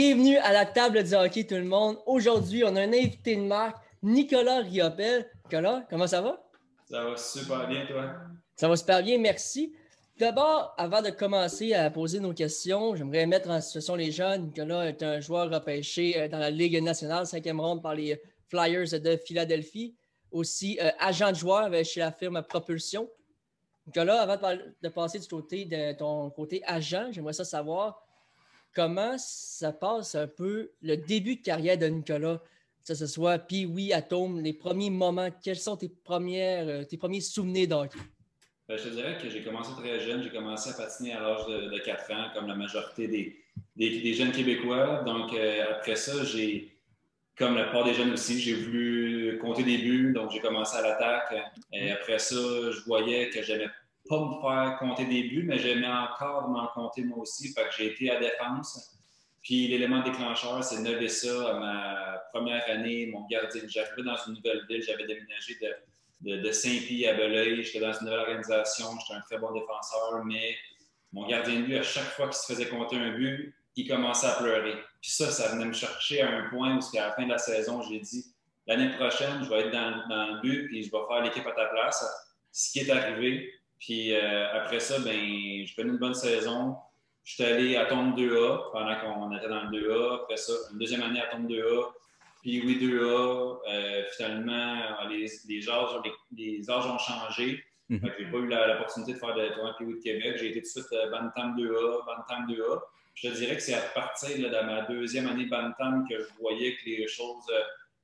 Bienvenue à la table du hockey, tout le monde. Aujourd'hui, on a un invité de marque, Nicolas Riopel. Nicolas, comment ça va? Ça va super bien, toi? Ça va super bien, merci. D'abord, avant de commencer à poser nos questions, j'aimerais mettre en situation les jeunes. Nicolas est un joueur repêché euh, dans la Ligue nationale, cinquième ronde par les Flyers de Philadelphie. Aussi, euh, agent de joueur chez la firme Propulsion. Nicolas, avant de, passer du côté de ton côté agent, j'aimerais ça savoir comment ça passe un peu le début de carrière de Nicolas, que ce soit puis oui, Atome, les premiers moments, quels sont tes, premières, euh, tes premiers souvenirs d'hockey? Ben, je te dirais que j'ai commencé très jeune. J'ai commencé à patiner à l'âge de, 4 ans, comme la majorité des, des, jeunes Québécois. Donc, euh, après ça, j'ai, comme la plupart des jeunes aussi, j'ai voulu compter des buts. Donc, j'ai commencé à l'attaque. Et après ça, je voyais que j'aimais pas me faire compter des buts, mais j'aimais encore m'en compter moi aussi. Fait que j'ai été à défense. Puis l'élément déclencheur, c'est ça à ma première année, mon gardien. J'arrivais dans une nouvelle ville, j'avais déménagé de, de, Saint-Pie à Belay. J'étais dans une nouvelle organisation, j'étais un très bon défenseur, mais mon gardien de but, à chaque fois qu'il se faisait compter un but, il commençait à pleurer. Puis ça, ça venait me chercher à un point où, à la fin de la saison, j'ai dit l'année prochaine, je vais être dans, dans le but puis je vais faire l'équipe à ta place. Ce qui est arrivé, puis euh, après ça, ben, j'ai connu une bonne saison. Je suis allé à Tombe 2A pendant qu'on était dans le 2A. Après ça, une deuxième année à Tombe 2A. Puis oui, 2A. Euh, finalement, les, les, âges, les, âges ont changé. Je mhm. n'ai pas eu l'opportunité de faire de tournoi Puis de Québec. J'ai été tout de suite euh, Bantam 2A, Bantam 2A. Je te dirais que c'est à partir de ma deuxième année Bantam que je voyais que les choses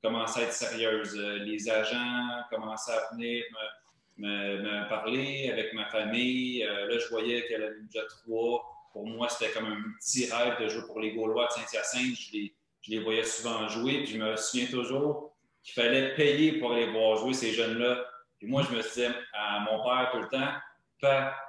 commençaient à être sérieuses. Les agents commençaient à venir me me, parler avec ma famille. Euh, là, je voyais qu'elle avait déjà trois. Pour moi, c'était comme un petit rêve de jouer pour les Gaulois de Saint-Hyacinthe. Je les, je les voyais souvent jouer. Puis je me souviens toujours qu'il fallait payer pour aller voir jouer ces jeunes-là. Puis moi, je me disais à mon père tout le temps,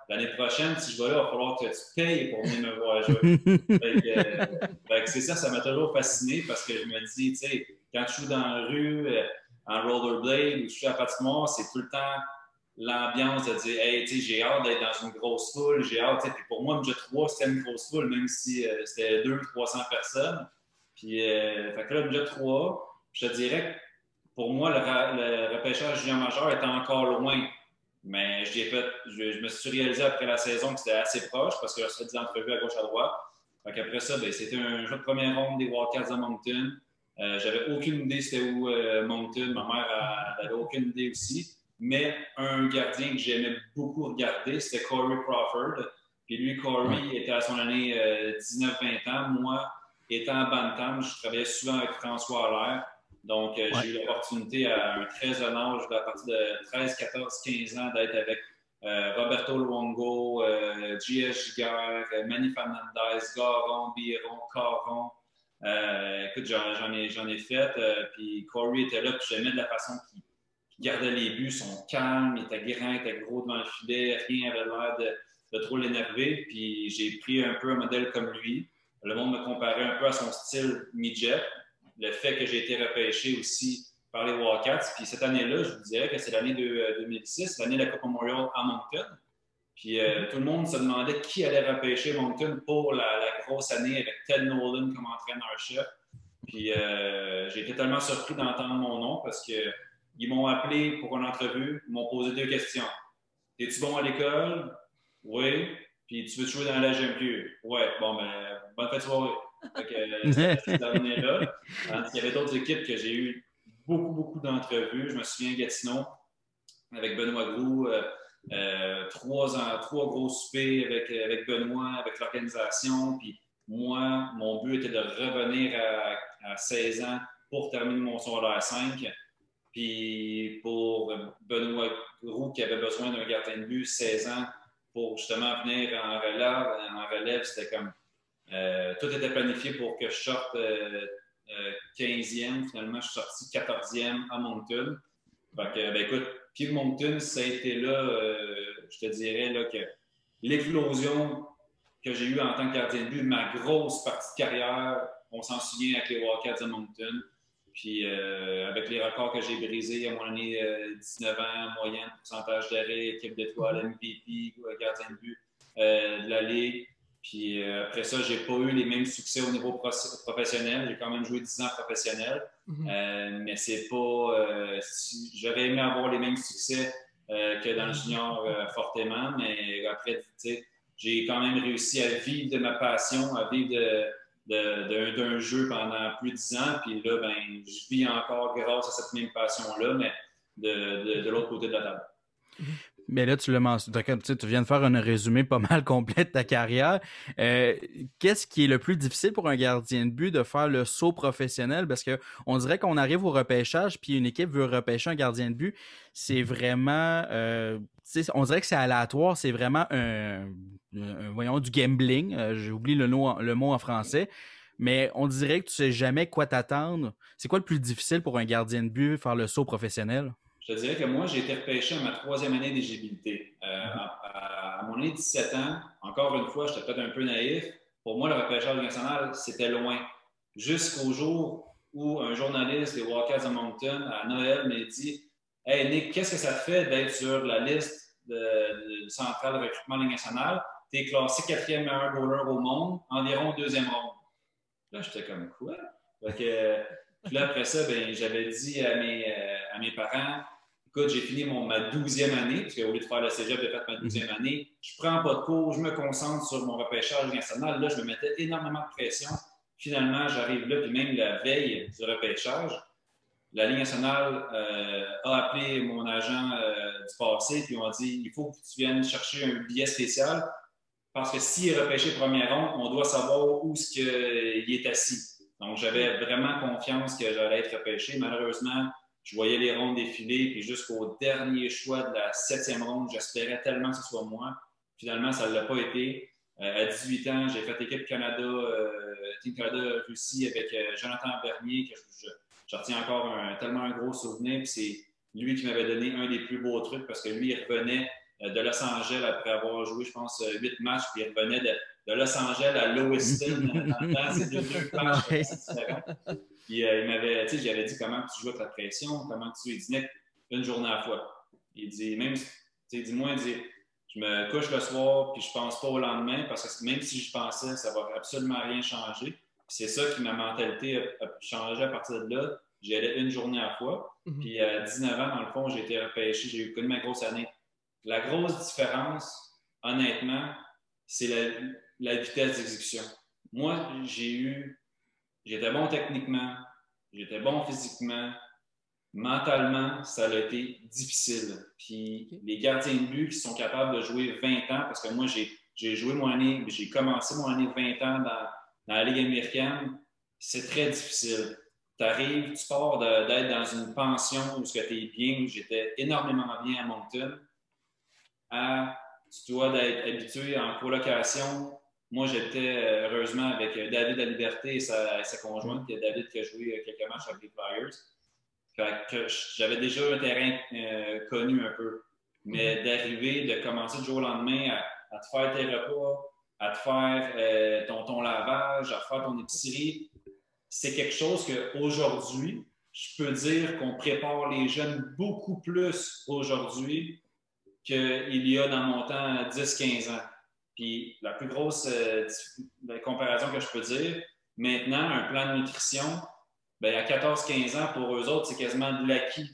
l'année prochaine, si je vais là, il va falloir que tu payes pour venir me voir jouer. Euh, c'est ça, ça m'a toujours fasciné parce que je me dis, tu sais, quand je suis dans la rue, euh, en rollerblade ou je suis à patinoire, c'est tout le temps l'ambiance de dire Hey, j'ai hâte d'être dans une grosse foule, j'ai hâte. Puis pour moi, je 3, c'était une grosse foule, même si euh, c'était 200-300 personnes. Puis, euh, fait que là, budget 3, je te dirais que pour moi, le, repêchage junior majeur était encore loin. Mais je, me suis réalisé après la saison que c'était assez proche parce que j'ai fait des entrevues à gauche à droite. Fait qu'après ça, ben, c'était un jeu de première ronde des Wildcats de Moncton. Euh, J'avais aucune idée c'était où euh, Moncton. Ma mère n'avait aucune idée aussi. Mais un gardien que j'aimais beaucoup regarder, c'était Corey Crawford. Puis lui, Corey était à son année 19-20 euh, ans. Moi, étant à Bantam, je travaillais souvent avec François Allaire. Donc, euh, j'ai eu l'opportunité à un très jeune âge, à partir de 13, 14, 15 ans, d'être avec euh, Roberto Luongo, G.S. Giguère, Manny Fernandez, Garon, Biron, Caron. écoute, j'en ai, ai, fait. puis Corey était là, puis j'aimais de la façon qu'il gardait les buts, sont calmes, il était grand, il était gros devant le filet, rien n'avait l'air de, trop l'énerver. Puis j'ai pris un peu un modèle comme lui. Le monde me comparait un peu à son style midget. Le fait que j'ai été repêché aussi par les Wildcats. Puis cette année-là, je vous dirais que c'est l'année de 2006, l'année de la Coupe Memorial à Moncton. Puis euh, tout le monde se demandait qui allait repêcher Moncton pour la, grosse année avec Ted Nolan comme entraîneur-chef. Puis euh, j'ai été tellement surpris d'entendre mon nom parce que ils m'ont appelé pour une entrevue, ils m'ont posé deux questions. Es-tu bon à l'école? Oui. Puis tu veux jouer dans la GMQ? Oui. Bon, ben, bonne fête soirée. Euh, c'est là. Il y avait d'autres équipes que j'ai eu beaucoup, beaucoup d'entrevues. Je me souviens Gatineau avec Benoît Grou. Euh, euh, trois, trois gros soupers avec, avec Benoît, avec l'organisation. Puis moi, mon but était de revenir à, à 16 ans pour terminer mon secondaire 5. Puis pour Benoît Roux, qui avait besoin d'un gardien de but, 16 ans, pour justement venir en relève, en relève c'était comme. Euh, tout était planifié pour que je sorte 15e. Euh, euh, Finalement, je suis sorti 14e à Moncton. Fait ben écoute, puis Moncton, ça a été là, je te dirais, là, que l'éclosion que j'ai eue en tant que gardien de but, ma grosse partie de carrière, on s'en souvient avec les Wildcats de Moncton. Puis euh, avec les records que j'ai brisés à mon année 19 ans, moyenne, pourcentage d'arrêt, équipe d'étoiles, MVP, gardien de but euh, de la Ligue. Puis euh, après ça, j'ai pas eu les mêmes succès au niveau professionnel. J'ai quand même joué 10 ans professionnel. Mhm. Euh, mais c'est pas. J'aurais aimé avoir les mêmes succès que dans le junior fortement. Mais après, j'ai quand même réussi à vivre de ma passion, à vivre d'un jeu pendant plus de 10 ans. Puis là, ben, je vis encore grâce à cette même passion-là, mais de, de l'autre côté de la table. Mais là, tu l'as mentionné, tu viens de faire un résumé pas mal complet de ta carrière. Euh, qu'est-ce qui est le plus difficile pour un gardien de but de faire le saut professionnel? Parce qu'on dirait qu'on arrive au repêchage, puis une équipe veut repêcher un gardien de but. C'est vraiment, euh, on dirait que c'est aléatoire, c'est vraiment un, voyons, du gambling. Euh, j'ai oublié le, le mot en français. Mais on dirait que tu sais jamais quoi t'attendre. C'est quoi le plus difficile pour un gardien de but faire le saut professionnel? Je dirais que moi, j'ai été repêché à ma troisième année d'éligibilité. Euh, à, mon année de 17 ans, encore une fois, j'étais peut-être un peu naïf. Pour moi, le repêchage national, c'était loin. Jusqu'au jour où un journaliste des Walkers of Mountain, à Noël, m'a dit Hey Nick, qu'est-ce que ça fait d'être sur la liste de, de centrale de recrutement de nationale? Tu es classé quatrième meilleur goaler au monde, environ deuxième ronde. Là, j'étais comme quoi? puis là, après ça, ben, j'avais dit à mes, euh, à mes parents Écoute, j'ai fini mon, ma douzième année, parce qu'au lieu de faire le cégep, j'ai fait ma douzième année. Je prends pas de cours, je me concentre sur mon repêchage national. Là, je me mettais énormément de pression. Finalement, j'arrive là, puis même la veille du repêchage, la Ligue nationale euh, a appelé mon agent euh, du passé, puis on a dit il faut que tu viennes chercher un billet spécial, parce que s'il est repêché première ronde, on doit savoir où qu'il est assis. Donc, j'avais vraiment confiance que j'allais être repêché. Malheureusement, je voyais les rondes défiler, puis jusqu'au dernier choix de la septième ronde, j'espérais tellement que ce soit moi. Finalement, ça ne l'a pas été. Euh, à 18 ans, j'ai fait équipe Canada, euh, Team Canada Russie avec euh, Jonathan Bernier, que je, retiens encore un, tellement un gros souvenir. c'est lui qui m'avait donné un des plus beaux trucs parce que lui, il revenait de Los Angeles après avoir joué, je pense, huit matchs, puis il revenait de, Los Angeles à Lewiston. dans le temps, c'est deux matchs différents. Puis euh, il m'avait, tu sais, j'avais dit comment tu joues avec la pression, comment tu. Il dit, une journée à la fois. Il dit, même, tu sais, dis-moi, il dit, je me couche le soir, puis je pense pas au lendemain, parce que même si je pensais, ça va absolument rien changer. c'est ça qui, ma mentalité a, changé à partir de là. J'y allais une journée à la fois. Mhm. Puis à 19 ans, dans le fond, j'ai été repêché, j'ai eu connu ma grosse année. La grosse différence, honnêtement, c'est la, la vitesse d'exécution. Moi, j'ai eu J'étais bon techniquement, j'étais bon physiquement. Mentalement, ça a été difficile. Puis les gardiens de but qui sont capables de jouer 20 ans, parce que moi, j'ai joué mon année, j'ai commencé mon année de 20 ans dans, la Ligue américaine, c'est très difficile. Tu arrives, tu pars d'être dans une pension où tu es bien, où j'étais énormément bien à Moncton, à tu dois être habitué en colocation moi, j'étais euh, heureusement avec euh, David à Liberté et sa, conjointe, qui est David qui a joué euh, quelques matchs avec les Flyers. j'avais déjà un terrain connu un peu. Mais mm-hmm. d'arriver, de commencer du jour au lendemain à, te faire tes repas, à te faire ton, ton, lavage, à faire ton épicerie, c'est quelque chose qu'aujourd'hui, je peux dire qu'on prépare les jeunes beaucoup plus aujourd'hui qu'il y a dans mon temps 10-15 ans. Puis la plus grosse euh, comparaison que je peux dire, maintenant, un plan de nutrition, ben, à 14-15 ans, pour eux autres, c'est quasiment de l'acquis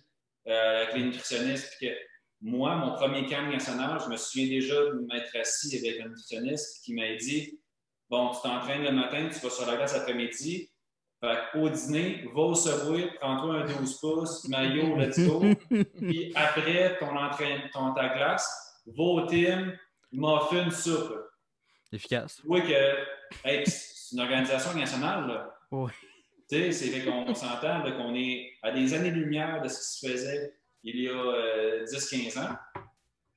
euh, avec les nutritionnistes. Puis que moi, mon premier camp national, je me souviens déjà de m'être assis avec un nutritionniste qui m'a dit Bon, tu t'entraînes le matin, tu vas sur la glace après-midi. au dîner, va au Subway, prends-toi un 12 pouces, maillot, let's go. Puis après ton entraînement, ton, ta glace, va au team, muffin soupe. Efficace. Oui, que c'est une organisation nationale. Là. Oui. Tu sais, c'est qu'on s'entend qu'on est à des années-lumière de ce qui se faisait il y a 10-15 euh, ans.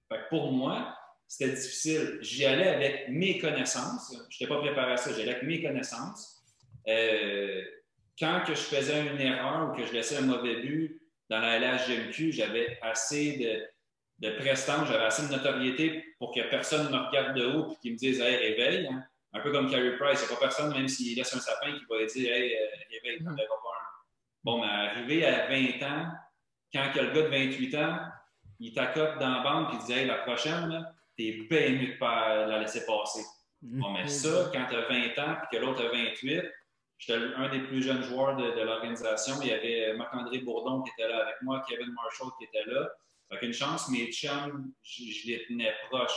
Fait que pour moi, c'était difficile. J'y allais avec mes connaissances. Je n'étais pas préparé à ça. J'y allais avec mes connaissances. Euh, quand que je faisais une erreur ou que je laissais un mauvais but dans la LHGMQ, j'avais assez de de prestance, j'avais assez de notoriété pour que personne me regarde de haut et qu'il me dise Hey, réveille. Hein. Un peu comme Carey Price, il n'y a pas personne, même s'il laisse un sapin, qui va dire Hey, euh, réveille, mm -hmm. pas un. Bon, mais arrivé à 20 ans, quand il y a le gars de 28 ans, il t'accote dans la bande et il dit Hey, la prochaine, t'es bien mieux de pas la laisser passer. Bon, mais ça, quand tu as 20 ans puis que l'autre a 28, j'étais un des plus jeunes joueurs de, l'organisation. Il y avait Marc-André Bourdon qui était là avec moi, Kevin Marshall qui était là. Fait qu'une chance, mes chums, je, les tenais proches.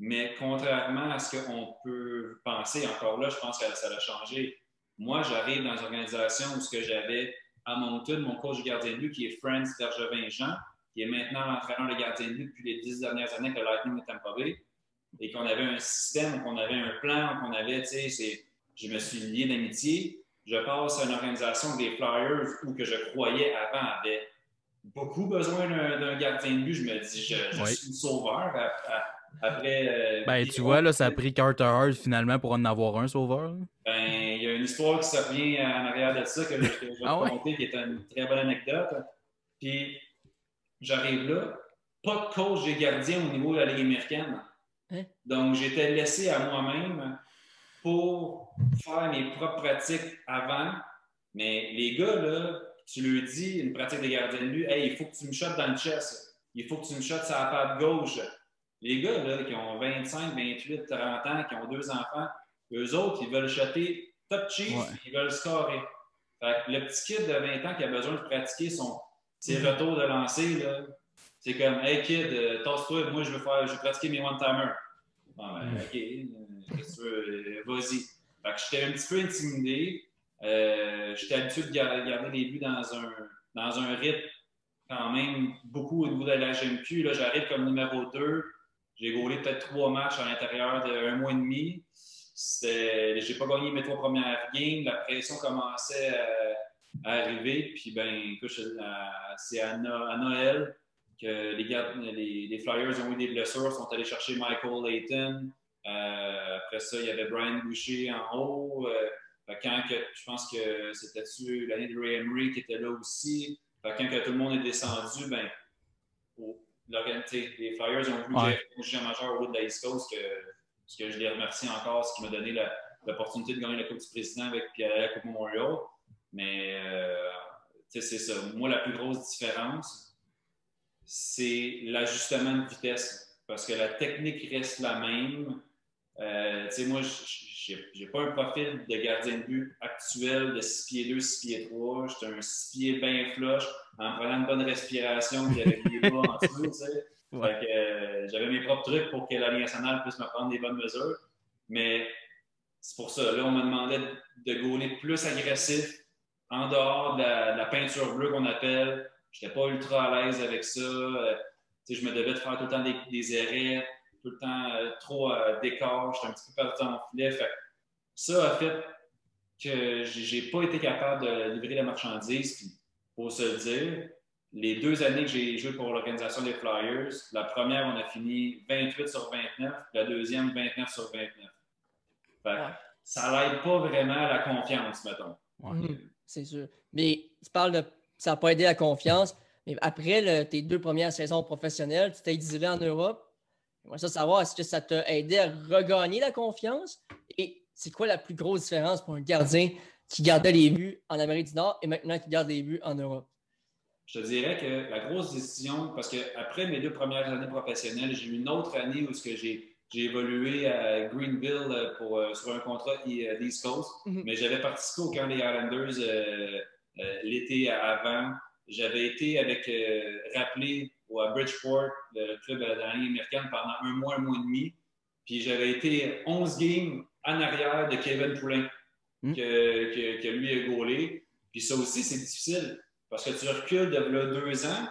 Mais contrairement à ce qu'on peut penser, encore là, je pense que ça a changé. Moi, j'arrive dans une organisation où ce que j'avais à Moncton, mon coach de gardien de but, qui est Franz Bergevin-Jean, qui est maintenant l'entraîneur de gardien de but depuis les dix dernières années que Lightning de Tampa Bay, et qu'on avait un système, qu'on avait un plan, qu'on avait, tu sais, je me suis lié d'amitié. Je passe à une organisation des Flyers où que je croyais avant avait beaucoup besoin d'un gardien de but. Je me dis, je, suis sauveur. après. Euh, ben, tu vois, là, ça a pris Carter Hart finalement pour en avoir un sauveur. Ben, il y a une histoire qui se revient en arrière de ça que, je vais ah raconter, qui est une très bonne anecdote. Puis, j'arrive là, pas de coach des gardiens au niveau de la Ligue américaine. Hein? Donc, j'étais laissé à moi-même pour faire mes propres pratiques avant. Mais les gars, là, tu leur dis, une pratique de gardien de but, hey, il faut que tu me shottes dans le chest. Il faut que tu me shottes sur la patte gauche. Les gars, là, qui ont 25, 28, 30 ans, qui ont deux enfants, eux autres, ils veulent shotter top cheese, ils veulent scorer. Fait que le petit kid de 20 ans qui a besoin de pratiquer son, ses mm-hmm. retours de lancer, c'est comme, hey kid, euh, tasse-toi, moi je veux faire, je veux pratiquer mes one-timers. Bon, ben, mm. OK, euh, euh, vas-y. Fait que j'étais un petit peu intimidé. Euh, j'étais habitué de garder des buts dans un, dans un rythme quand même beaucoup au niveau de la GMQ. Là, j'arrive comme numéro 2. J'ai gaulé peut-être trois matchs à l'intérieur d'un mois et demi. J'ai pas gagné mes trois premières games. La pression commençait à, arriver. Puis, ben, c'est à, Noël que les, les, Flyers ont eu des blessures, sont allés chercher Michael Layton. Euh, après ça, il y avait Brian Boucher en haut. Euh, quand que, je pense que c'était l'année de Ray Emery qui était là aussi. quand que tout le monde est descendu, ben, les Flyers ont voulu ouais. un majeur au bout de la East Coast, que, ce que je les remercie encore, ce qui m'a donné l'opportunité de gagner la Coupe du Président avec la Coupe Memorial. Mais euh, c'est ça. Moi, la plus grosse différence, c'est l'ajustement de vitesse. Parce que la technique reste la même. Euh, moi, j'ai pas un profil de gardien de but actuel de 6 pieds 2, 6 pieds 3. J'étais un 6 pieds bien flush en prenant une bonne respiration et avec les bras en dessous. Tu sais. Euh, j'avais mes propres trucs pour que la Ligue nationale puisse me prendre des bonnes mesures. Mais c'est pour ça. Là, on me demandait de gauler plus agressif en dehors de la, peinture bleue qu'on appelle. Je n'étais pas ultra à l'aise avec ça. Euh, je me devais de faire tout le temps des, des arrêts tout le temps euh, trop euh, d'écart, j'étais un petit peu perdu dans mon filet. ça a fait que j'ai pas été capable de livrer la marchandise. Puis, pour se le dire, les deux années que j'ai joué pour l'organisation des Flyers, la première, on a fini 28 sur 29, la deuxième, 29 sur 29. Ça n'aide pas vraiment à la confiance, mettons. Mhm, c'est sûr. Mais tu parles de ça n'a pas aidé la confiance. Mais après tes deux premières saisons professionnelles, tu t'es exilé en Europe. J'aimerais ça savoir, est-ce que ça t'a aidé à regagner la confiance? Et c'est quoi la plus grosse différence pour un gardien qui gardait les buts en Amérique du Nord et maintenant qui garde les buts en Europe? Je te dirais que la grosse décision, parce qu'après mes deux premières années professionnelles, j'ai eu une autre année où j'ai évolué à Greenville pour, euh, sur un contrat euh, East Coast, mhm. mais j'avais participé au camp des Islanders euh, l'été avant. J'avais été avec rappelé ou à Bridgeport, le club de la Ligue américaine, pendant un mois, un mois et demi. Puis j'avais été 11 games en arrière de Kevin Poulin, hmm. que, que, lui a gaulé. Puis ça aussi, c'est difficile parce que tu recules de là, deux ans.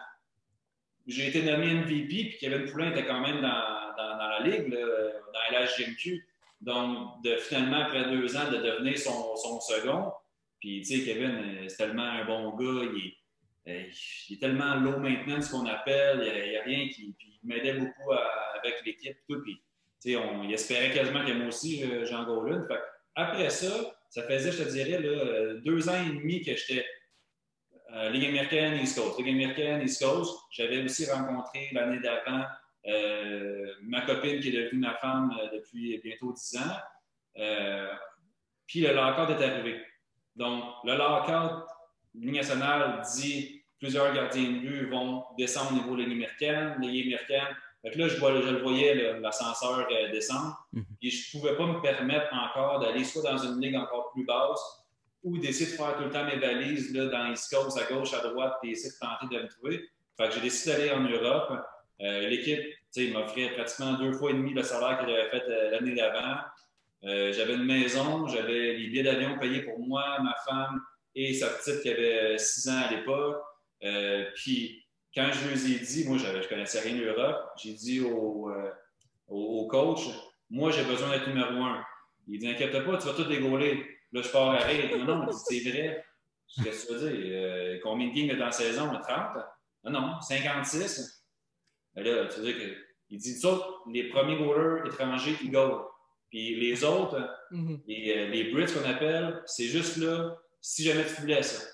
J'ai été nommé MVP, puis Kevin Poulin était quand même dans, dans, la ligue, dans la HGMQ. Donc, de, finalement, après deux ans, de devenir son, son second. Puis, tu sais, Kevin, euh, c'est tellement un bon gars. Il est, il est tellement low maintenant, ce qu'on appelle. Il n'y a, rien qui. m'aidait beaucoup avec l'équipe. Tout, puis, on, il espérait quasiment que moi aussi, euh, Jean Gaulin. après ça, ça faisait, je te dirais, là, deux ans et demi que j'étais euh, Ligue américaine, East Coast. Ligue américaine, East Coast. J'avais aussi rencontré l'année d'avant ma copine qui est devenue ma femme depuis bientôt dix ans. puis le lockout est arrivé. Donc, le lockout, Ligue nationale dit plusieurs gardiens de but vont descendre au niveau de Ligue américaine. Fait que là, je, je le voyais, l'ascenseur descendre. Mhm. Et je ne pouvais pas me permettre encore d'aller soit dans une ligue encore plus basse ou d'essayer de faire tout le temps mes valises là, dans East Coast, à gauche, à droite, et essayer de tenter de me trouver. Fait que j'ai décidé d'aller en Europe. Euh, L'équipe m'offrait pratiquement deux fois et demi le salaire que j'avais fait euh, l'année d'avant. Euh, j'avais une maison, j'avais les billets d'avion payés pour moi, ma femme et sa petite qui avait six ans à l'époque. Euh, puis quand je lui ai dit, moi je ne connaissais rien de l'Europe, j'ai dit au, au, coach, moi j'ai besoin d'être numéro un. Il dit, inquiète pas, tu vas tout dégoler. Là, je pars à rire. Non, non, c'est vrai. Qu'est-ce que tu veux dire? combien de games dans la saison? 30? Non, non, 56. Mais là, tu veux dire que. Il dit, ça, les premiers goalers étrangers, ils goalent. Puis les autres, mm-hmm. les, les, Brits qu'on appelle, c'est juste là, si jamais tu voulais ça.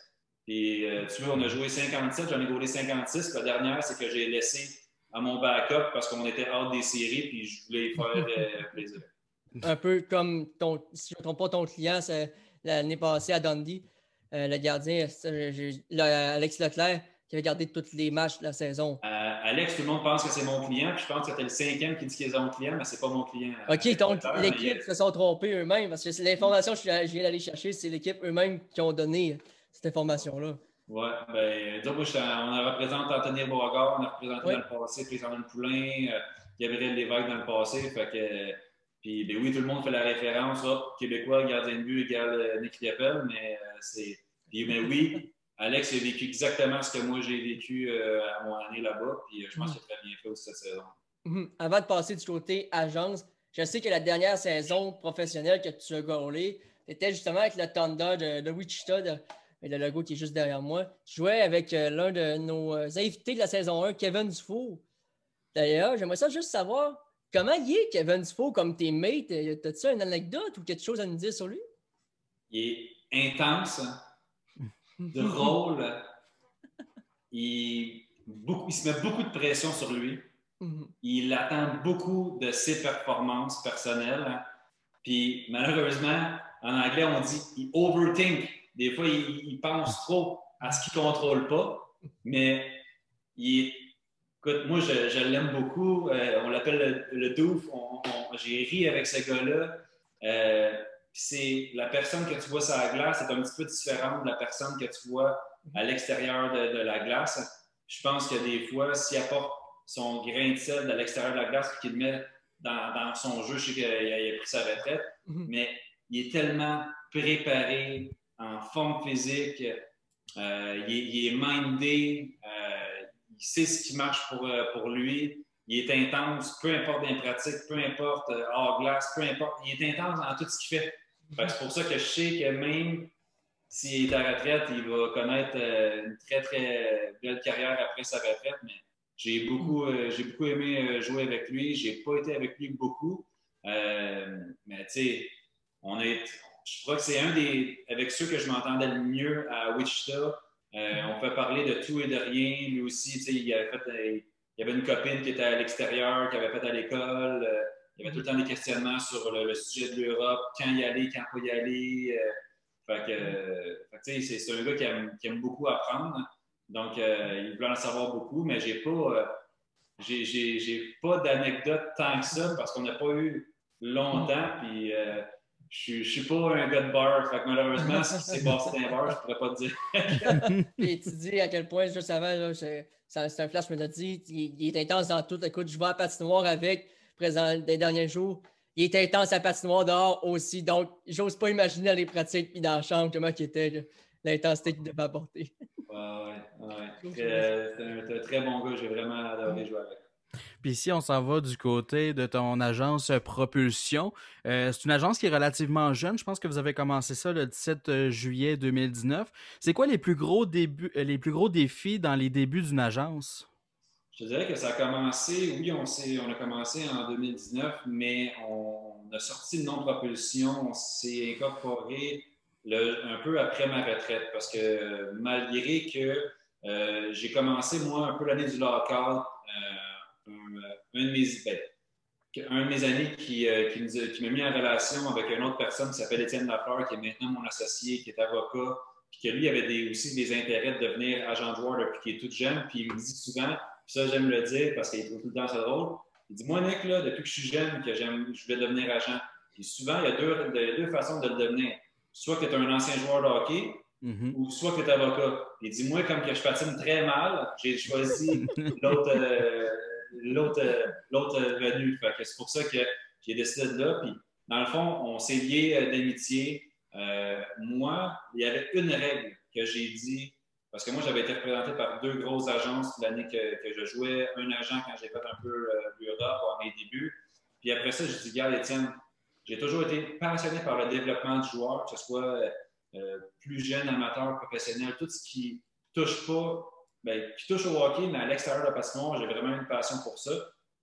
Puis euh, tu vois, on a joué 57, j'en ai goalé 56. la dernière, c'est que j'ai laissé à mon backup parce qu'on était hors des séries, puis je voulais faire euh, plaisir. Un peu comme ton, si je ne me trompe pas, ton client, l'année passée à Dundee, euh, le gardien, Alex Leclerc, qui avait gardé tous les matchs de la saison. Alex, tout le monde pense que c'est mon client, puis je pense que c'était le cinquième qui dit qu'il est mon client, mais c'est pas mon client. OK, donc l'équipe se sont trompés eux-mêmes, parce que l'information que je viens d'aller chercher, c'est l'équipe eux-mêmes qui ont donné cette information-là. Oui, ben, donc, moi, on a représenté Anthony Beauregard, on a représenté dans le passé Christian Poulain, euh, Gabriel Lévesque dans le passé, fait que, puis ben oui, tout le monde fait la référence, oh, Québécois, gardien de but égale Nick Liepel, mais c'est, mais oui, Alex a vécu exactement ce que moi j'ai vécu euh, à mon année là-bas, puis euh, je pense mm. qu'il a très bien fait aussi cette saison. Mm-hmm. Avant de passer du côté agence, je sais que la dernière saison professionnelle que tu as gaulée, c'était justement avec le Thunder de, Wichita, le logo qui est juste derrière moi. Tu jouais avec euh, l'un de nos invités de la saison 1, Kevin Dufour. D'ailleurs, j'aimerais ça juste savoir comment il est, Kevin Dufour, comme teammate. As-tu une anecdote ou quelque chose à nous dire sur lui? Il est intense drôle. il, beaucoup, il se met beaucoup de pression sur lui. Mhm. Il attend beaucoup de ses performances personnelles. Puis malheureusement, en anglais, on dit il overthink. Des fois, il, pense trop à ce qu'il ne contrôle pas. Mais il Écoute, moi, je, l'aime beaucoup. Euh, on l'appelle le, le Doof. J'ai ri avec ce gars-là. Euh, c'est la personne que tu vois sur la glace est un petit peu différente de la personne que tu vois à l'extérieur de, la glace. Je pense que des fois, s'il apporte son grain de sel de l'extérieur de la glace et qu'il le met dans, son jeu, je sais qu'il a, pris sa retraite, mhm. mais il est tellement préparé en forme physique, euh, il, est, mindé, euh, il sait ce qui marche pour, euh, pour lui il est intense, peu importe les pratiques, peu importe hors glace, peu importe, il est intense dans tout ce qu'il fait c'est pour ça que je sais que même s'il est à retraite, il va connaître une très, très belle carrière après sa retraite. Mais j'ai beaucoup, j'ai beaucoup aimé jouer avec lui. J'ai pas été avec lui beaucoup. mais tu sais, on est. Je crois que c'est un des. Avec ceux que je m'entendais le mieux à Wichita. on peut parler de tout et de rien. Lui aussi, il avait fait. il avait une copine qui était à l'extérieur, qui avait fait à l'école. Il y avait tout le temps des questionnements sur le, sujet de l'Europe, quand y aller, quand pas y aller. Euh, fait que, c'est un gars qui aime, beaucoup apprendre. Donc, euh, il voulait en savoir beaucoup, mais j'ai pas, euh, j'ai pas d'anecdote tant que ça parce qu'on n'a pas eu longtemps. Puis, je ne suis pas un gars de bar. Fait que malheureusement, si c'est passé d'un bar, je ne pourrais pas te dire. Et tu dis à quel point, juste avant, c'est un flash, je me dit, il, est intense dans tout. Écoute, je vais à patinoire avec présent des derniers jours. Il était intense à patinoire dehors aussi. Donc, j'ose pas imaginer les pratiques puis dans la chambre comment qui était l'intensité qu'il devait apporter. Ouais, ouais, ouais. C'est un, très bon gars. J'ai vraiment adoré jouer avec. Puis ici, on s'en va du côté de ton agence Propulsion. Euh, c'est une agence qui est relativement jeune. Je pense que vous avez commencé ça le 17 euh, juillet 2019. C'est quoi les plus gros débuts, euh, les plus gros défis dans les débuts d'une agence? Je dirais que ça a commencé, oui, on, on a commencé en 2019, mais on, a sorti le nom propulsion, on s'est incorporé un peu après ma retraite parce que malgré que j'ai commencé, moi, un peu l'année du local, euh, un, de mes, ben, un de mes amis qui, euh, qui, m'a mis en relation avec une autre personne qui s'appelle Étienne Lafleur, qui est maintenant mon associé, qui est avocat, puis que lui avait des, aussi des intérêts de devenir agent de joueur depuis qu'il est tout jeune, puis il me dit souvent ça, j'aime le dire parce qu'il trouve tout le temps ça drôle. Il dit Moi, Nick, là, depuis que je suis jeune, que j'aime, je vais devenir agent. Puis souvent, il y a deux, deux façons de le devenir. Soit que tu es un ancien joueur de hockey, mm-hmm. ou soit que tu es avocat. Il dit Moi, comme que je patine très mal, j'ai choisi l'autre, euh, l'autre, euh, l'autre venu. c'est pour ça que j'ai décidé de là. Puis, dans le fond, on s'est liés euh, d'amitié. moi, il y avait une règle que j'ai dit parce que moi, j'avais été représenté par deux grosses agences l'année que, que, je jouais. Un agent quand j'ai fait un peu euh, à mes débuts. Puis après ça, j'ai dit, gars, Étienne, j'ai toujours été passionné par le développement du joueur, que ce soit euh, plus jeune, amateur, professionnel, tout ce qui touche pas, bien, qui touche au hockey, mais à l'extérieur de la patinoire, j'ai vraiment une passion pour ça.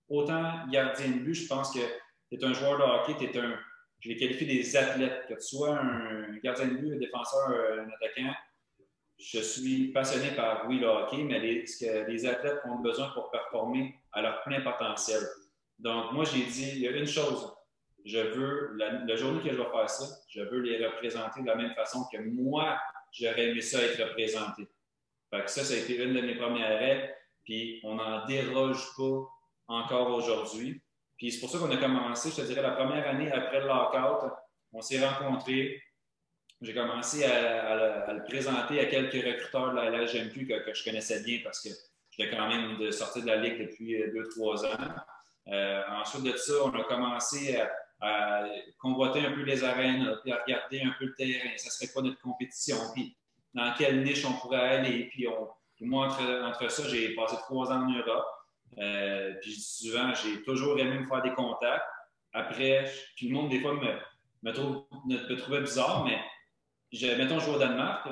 Autant gardien de but, je pense que tu es un joueur de hockey, tu es un. Je vais qualifier des athlètes, que tu sois un gardien de but, un défenseur, un attaquant je suis passionné par, oui, le hockey, mais les, ce que les athlètes ont besoin pour performer à leur plein potentiel. Donc, moi, j'ai dit, il y a une chose, je veux, la, journée que je vais faire ça, je veux les représenter de la même façon que moi, j'aurais aimé ça être représenté. Fait que ça, ça a été une de mes premières règles, puis on n'en déroge pas encore aujourd'hui. Puis c'est pour ça qu'on a commencé, je te dirais, la première année après le lockout, on s'est rencontrés, j'ai commencé à, le présenter à quelques recruteurs de la, LGMQ que, je connaissais bien parce que j'étais quand même de sortir de la Ligue depuis deux, trois ans. Euh, ensuite de ça, on a commencé à, convoiter un peu les arènes, puis à regarder un peu le terrain. Ça serait quoi notre compétition, puis dans quelle niche on pourrait aller. Puis, moi, entre, ça, j'ai passé trois ans en Europe. Euh, puis souvent, j'ai toujours aimé me faire des contacts. Après, tout le monde, des fois, me, me, trouve, me trouvait bizarre, mais mettons, je jouais au Danemark,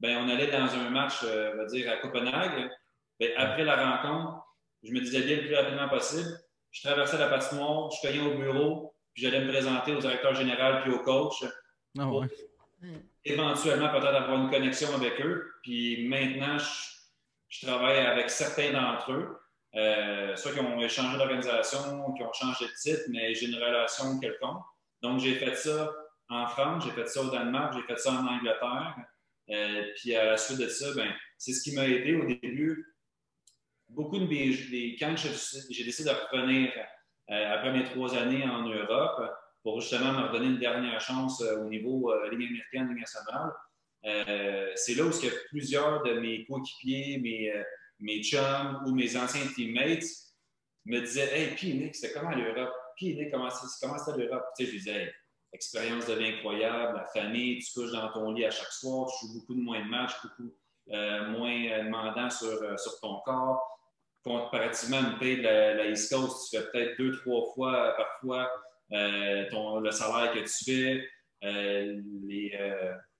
ben, on allait dans un match, euh, on va dire, à Copenhague. Ben, après la rencontre, je me disais bien le plus rapidement possible. Je traversais la patinoire, je cognais au bureau, puis j'allais me présenter au directeur général puis au coach. Ah pour éventuellement, peut-être avoir une connexion avec eux. Puis maintenant, je, travaille avec certains d'entre eux. Euh, soit qui ont changé d'organisation, qui ont changé de titre, mais j'ai une relation quelconque. Donc, j'ai fait ça en France, j'ai fait ça au Danemark, j'ai fait ça en Angleterre. Euh, puis à la suite de ça, ben, c'est ce qui m'a aidé au début. Beaucoup de mes. quand j'ai décidé de revenir euh, après mes trois années en Europe pour justement me redonner une dernière chance euh, au niveau euh, Ligue américaine, Ligue nationale, c'est là où que plusieurs de mes coéquipiers, mes, mes chums ou mes anciens teammates me disaient Hey, puis Nick, c'était comment l'Europe? Puis Nick, comment c'était l'Europe? Tu sais, je disais expérience de vie incroyable, la famille, tu couches dans ton lit à chaque soir, tu joues beaucoup de moins de matchs, beaucoup euh, moins euh, demandant sur, euh, sur ton corps. Comparativement à une de la, East Coast, tu fais peut-être deux, trois fois parfois ton, le salaire que tu fais.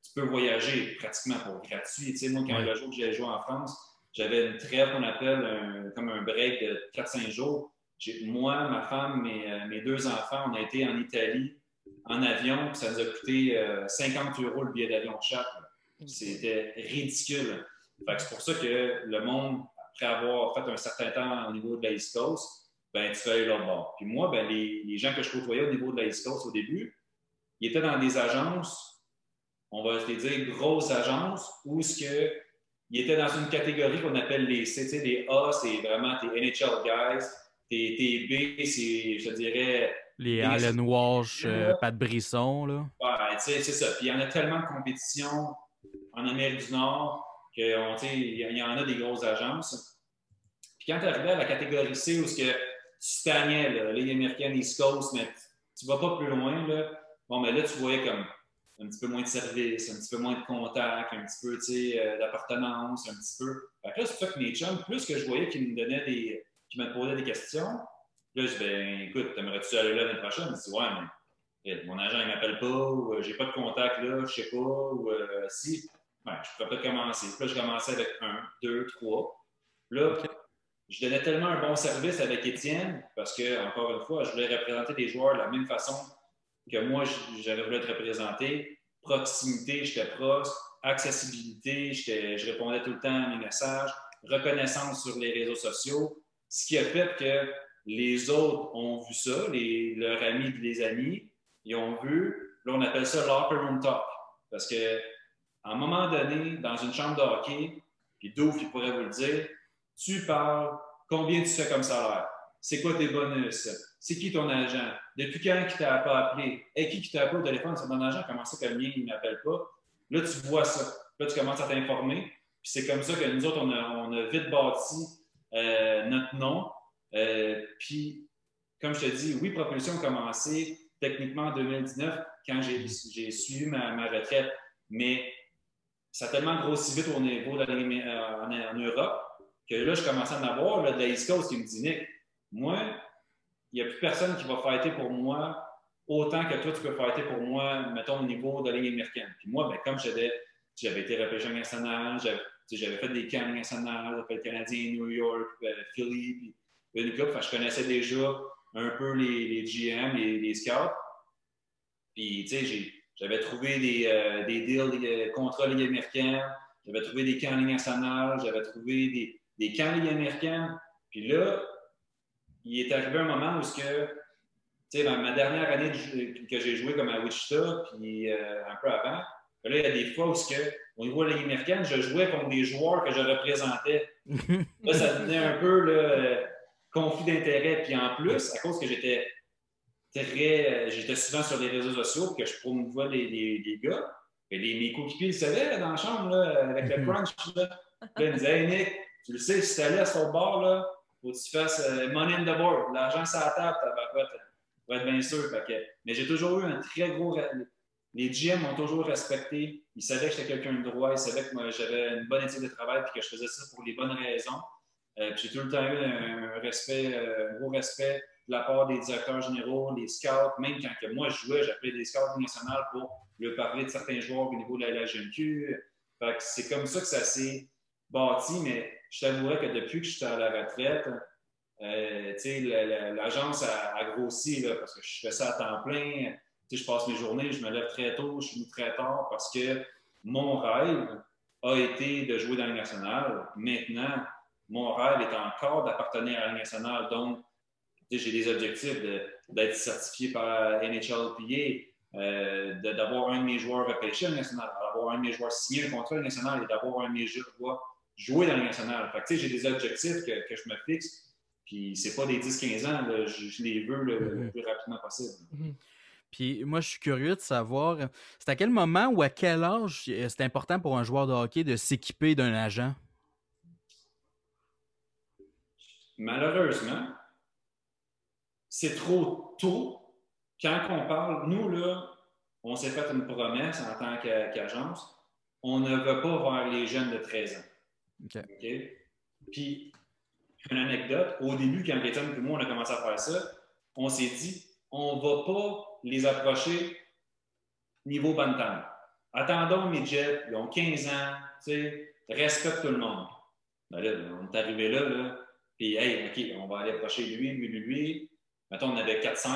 tu peux voyager pratiquement pour gratuit. Tu sais, moi, quand le jour que j'ai joué en France, j'avais une trêve qu'on appelle comme un break de 4-5 jours. Moi, ma femme, mes, mes deux enfants, on a été en Italie en avion, ça nous a coûté 50 euh, euros le billet d'avion chaque. C'était ridicule. C'est pour ça que le monde, après avoir fait un certain temps au niveau de la East Coast, ben, tu fais l'autre bord. Puis moi, ben, les, gens que je côtoyais au niveau de la East Coast au début, ils étaient dans des agences, on va se dire grosses agences, où ce que ils étaient dans une catégorie qu'on appelle les C. Les A, c'est vraiment tes NHL guys. Tes, B, c'est, je dirais, les Allen Walsh, euh, Pat Brisson, là. Ouais, c'est ça. Puis il y en a tellement de compétitions en Amérique du Nord qu'il y en a des grosses agences. Puis quand tu arrivé à la catégorie C où ce que stagnais, là, Ligue américaine, East Coast, mais tu vas pas plus loin, là, bon, mais là, tu voyais comme un petit peu moins de service, un petit peu moins de contact, un petit peu euh, d'appartenance, un petit peu. Fait que là, c'est pour ça que mes chums, plus que je voyais qu'ils me donnaient des. qui me posaient des questions, Là, je dis, ben, écoute, t'aimerais-tu aller là l'année prochaine? Il dit, ouais, mais eh, mon agent, il m'appelle pas, ou euh, j'ai pas de contact là, je sais pas, ou euh, si, ben, je pourrais peut-être commencer. Puis là, je commençais avec un, deux, trois. Là, je donnais tellement un bon service avec Étienne, parce que, encore une fois, je voulais représenter des joueurs de la même façon que moi, j'avais voulu être représenté. Proximité, j'étais proche. Accessibilité, je répondais tout le temps à mes messages. Reconnaissance sur les réseaux sociaux. Ce qui a fait que les autres ont vu ça, les, leurs amis les amis, ils ont vu. Là, on appelle ça locker room talk. Parce que, à un moment donné, dans une chambre de hockey, puis Douf, il pourrait vous le dire, tu parles Combien tu fais comme salaire? C'est quoi tes bonus? C'est qui ton agent? Depuis quand qui t'a pas appelé? Et qui qui t'a appelé au téléphone? C'est mon agent, comment ça que le mien, il ne m'appelle pas? Là, tu vois ça. Là, tu commences à t'informer. Puis c'est comme ça que nous autres, on a, vite bâti euh, notre nom. Euh, puis, comme je te dis, oui, Propulsion a commencé techniquement en 2019 quand j'ai suivi ma, retraite. Mais ça a tellement grossi vite au niveau de en, en, Europe que là, je commençais à en avoir là, de la Coast qui me dit Nick, moi, il n'y a plus personne qui va fighter pour moi autant que toi, tu peux fighter pour moi, mettons, au niveau de la Ligue américaine. Puis moi, ben, comme j'avais, été repêché national, j'avais, j'avais fait des camps nationales, j'avais le Canadien, New York, euh, Philly, puis une je connaissais déjà un peu les, GM, les, les scouts. Puis, tu sais, j'avais trouvé des, euh, des deals, des contrats Ligue américaine, j'avais trouvé des camps Ligue nationale, j'avais trouvé des, des camps Ligue américaine. Puis là, il est arrivé un moment où ce que, tu sais, ma, dernière année que j'ai joué comme à Wichita, puis euh, un peu avant, là, il y a des fois où ce que, au niveau de la Ligue américaine, je jouais contre des joueurs que je représentais. là, ça devenait un peu le conflit d'intérêt. Puis en plus, à cause que j'étais très. J'étais souvent sur les réseaux sociaux que je promouvois les, les, gars. Et les, mes coéquipiers le savaient dans la chambre, là, avec le crunch. Là. là, ils me disaient Hey Nick, tu le sais, si tu allais à ce bord, là, faut que tu fasses euh, money in the board. L'argent sur la table, va être, va être bien sûr. mais j'ai toujours eu un très gros. Les GM m'ont toujours respecté. Ils savaient que j'étais quelqu'un de droit. Ils savaient que j'avais une bonne éthique de travail et que je faisais ça pour les bonnes raisons. Euh, j'ai tout le temps eu un, respect, euh, un gros respect de la part des directeurs généraux, des scouts. Même quand que moi je jouais, j'appelais des scouts nationaux pour leur parler de certains joueurs au niveau de la LHMQ. C'est comme ça que ça s'est bâti, mais je t'avouerais que depuis que je suis à la retraite, euh, l'agence a, grossi parce que je fais ça à temps plein. je passe mes journées, je me lève très tôt, je suis très tard parce que mon rêve a été de jouer dans la nationale. Maintenant, mon rêve est encore d'appartenir à la nationale. Donc, j'ai des objectifs d'être certifié par NHLPA, euh, d'avoir un de mes joueurs repêché à la nationale, d'avoir un de mes joueurs signé un contrat à la et d'avoir un de mes joueurs jouer dans la nationale. Fait j'ai des objectifs que, que, je me fixe. Puis c'est pas des 10-15 ans, je, les veux le, mm-hmm. plus rapidement possible. Mm-hmm. Puis moi, je suis curieux de savoir, c'est à quel moment ou à quel âge euh, c'est important pour un joueur de hockey de s'équiper d'un agent? Malheureusement, c'est trop tôt. Quand on parle, nous, là, on s'est fait une promesse en tant qu'agence, on ne va pas vers les jeunes de 13 ans. OK. Puis, une anecdote, au début, quand Gaëtan et moi, on a commencé à faire ça, on s'est dit, on ne va pas les approcher niveau bantam. Attendons mes jets, ils ont 15 ans, tu sais, respecte tout le monde. Ben là, on est arrivé là, là, puis, hey, OK, on va aller approcher lui, lui, lui, lui. Mettons, on avait 4-5.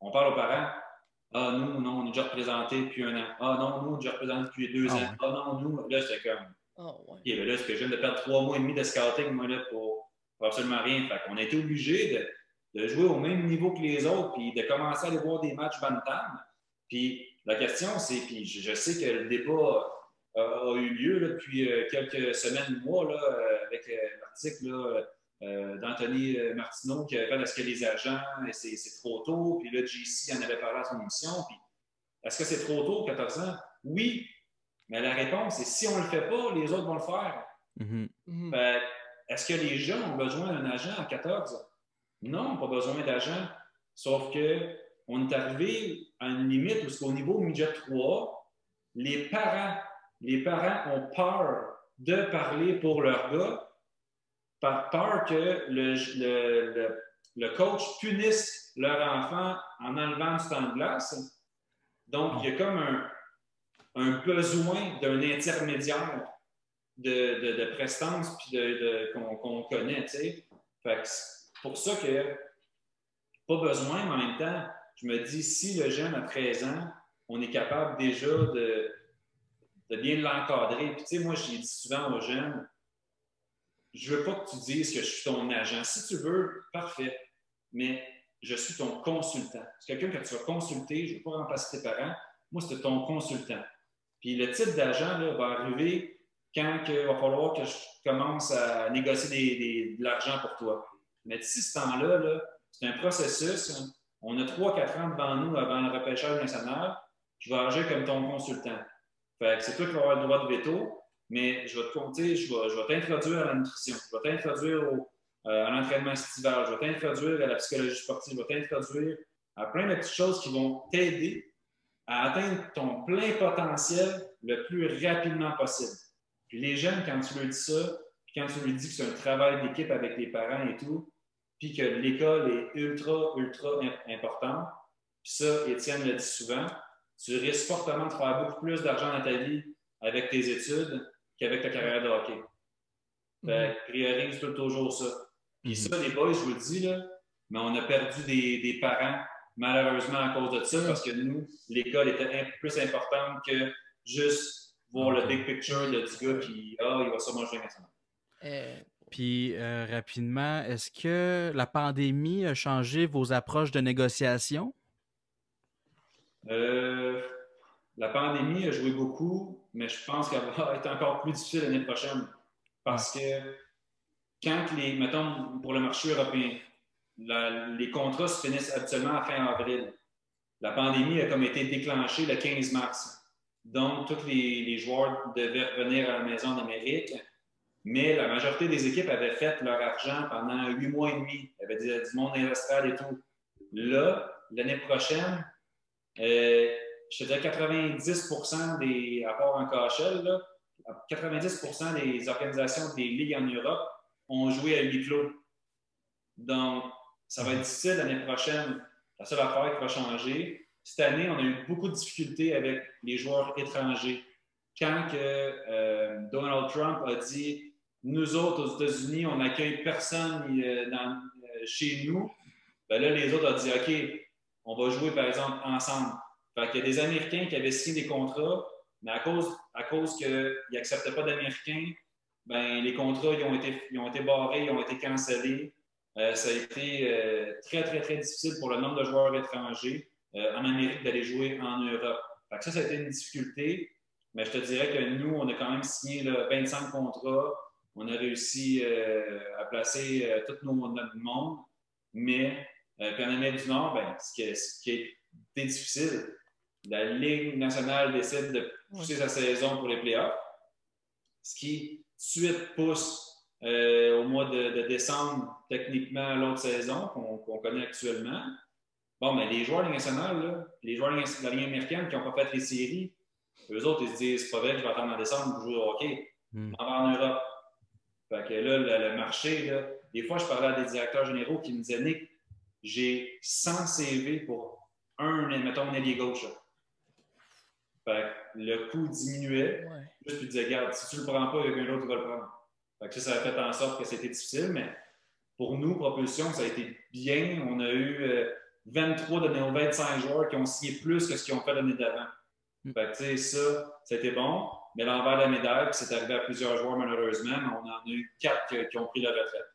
On parle aux parents. Ah, nous, non, on est déjà représenté depuis un an. Ah, non, nous, on est déjà représenté depuis deux ah, ans. Ah, non, nous, là, c'est comme. Oh, ouais. OK, ben là, ce que je viens de perdre trois mois et demi de scouting, moi, là, pour, absolument rien. Fait a été obligé de, jouer au même niveau que les autres, puis de commencer à aller voir des matchs Bantam. Puis la question, c'est, puis je, sais que le débat a, eu lieu là, depuis euh, quelques semaines, mois, là, euh, avec euh, l'article d'Anthony Martineau qui avait fait est-ce que les agents, c'est trop tôt, puis là, JC en avait parlé à son émission, puis est-ce que c'est trop tôt, 14 ans? Oui, mais la réponse est si on ne le fait pas, les autres vont le faire. Mm-hmm. Mm-hmm. Est-ce que les gens ont besoin d'un agent à 14? Non, pas besoin d'agent. Sauf que on est arrivé à une limite où, au niveau midget 3, les parents, les parents ont peur de parler pour leur gars par peur que le, le, le, coach punisse leur enfant en enlevant du temps de glace. Donc, il y a comme un, un besoin d'un intermédiaire de, de, prestance puis de, qu'on connaît. C'est pour ça que pas besoin, mais en même temps, je me dis, si le jeune a 13 ans, on est capable déjà de, de bien l'encadrer. Puis, tu sais, moi, j'ai dit souvent aux jeunes, je veux pas que tu dises que je suis ton agent. Si tu veux, parfait. Mais je suis ton consultant. C'est quelqu'un que tu vas consulter. Je ne veux pas remplacer tes parents. Moi, c'est ton consultant. Puis le type d'agent va arriver quand il va falloir que je commence à négocier de l'argent pour toi. Mais d'ici ce temps-là, -là, c'est un processus. On a 3-4 ans devant nous avant le repêchage national. Je vais agir comme ton consultant. Fait c'est toi qui vas avoir le droit de veto, mais je vais te compter, je vais, je vais t'introduire à la nutrition, je vais t'introduire euh, à l'entraînement estival, je vais t'introduire à la psychologie sportive, je vais t'introduire à plein de petites choses qui vont t'aider à atteindre ton plein potentiel le plus rapidement possible. Puis les jeunes, quand tu leur dis ça, puis quand tu leur dis que c'est un travail d'équipe avec les parents et tout, puis que l'école est ultra, ultra importante, puis ça, Étienne le dit souvent, tu risques fortement de faire beaucoup plus d'argent dans ta vie avec tes études qu'avec ta carrière de hockey. Fait priorise toujours ça. Puis mhm. ça, les boys, je vous le dis, là, mais on a perdu des, des parents malheureusement à cause de ça, parce que nous, l'école était plus importante que juste voir le big picture du gars qui, ah, il va sûrement jouer maintenant. Euh, Puis euh, rapidement, est-ce que la pandémie a changé vos approches de négociation? Euh, la pandémie a joué beaucoup, mais je pense qu'elle va être encore plus difficile l'année prochaine. Parce que quand les, mettons, pour le marché européen, les contrats se finissent habituellement à fin avril. La pandémie a comme été déclenchée le 15 mars. Donc, tous les, joueurs devaient revenir à la maison d'Amérique, mais la majorité des équipes avaient fait leur argent pendant huit mois et demi. Il y avait du, monde et tout. Là, l'année prochaine, euh, je dirais 90 des rapports en KHL, 90% des organisations des ligues en Europe ont joué à huis clos. Donc, ça va être difficile l'année prochaine. La seule affaire qui va changer, cette année, on a eu beaucoup de difficultés avec les joueurs étrangers. Quand euh, Donald Trump a dit Nous autres, aux États-Unis, on n'accueille personne euh, euh, chez nous, ben là, les autres ont dit OK, on va jouer par exemple ensemble. Fait qu'il y a des Américains qui avaient signé des contrats, mais à cause, à cause qu'ils n'acceptaient pas d'Américains, ben, les contrats ils ont, été, ils ont été barrés, ils ont été cancellés. Euh, ça a été euh, très, très, très difficile pour le nombre de joueurs étrangers euh, en Amérique d'aller jouer en Europe. ça, ça a été une difficulté, mais je te dirais que nous, on a quand même signé 25 contrats. On a réussi à placer tout nos, notre monde, mais puis en Amérique du Nord, ben, ce, qui ce, qui est difficile, la Ligue nationale décide de pousser sa saison pour les playoffs, ce qui suite pousse euh, au mois de, décembre, techniquement, l'autre saison qu'on connaît actuellement. Bon, mais les joueurs de nationale, les joueurs de la Ligue américaine qui n'ont pas fait les séries, eux autres, ils se disent c'est pas vrai que je vais attendre en décembre pour jouer au hockey. Hmm. On va en Europe. Fait que là, le, marché, là, des fois, je parlais à des directeurs généraux qui me disaient Nick, j'ai 100 CV pour un, mettons, un ailier gauche. Fait que le coût diminuait. Ouais. Juste, tu disais, regarde, si tu ne le prends pas, il y a quelqu'un d'autre qui va le prendre ça, ça a fait en sorte que c'était difficile, mais pour nous, Propulsion, ça a été bien. On a eu 23 euh, de nos 25 joueurs qui ont signé plus que ce qu'ils ont fait l'année d'avant. Mm. Ça, c'était bon. Mais l'envers de la médaille, c'est arrivé à plusieurs joueurs malheureusement, mais on en a eu quatre qui, ont pris la retraite.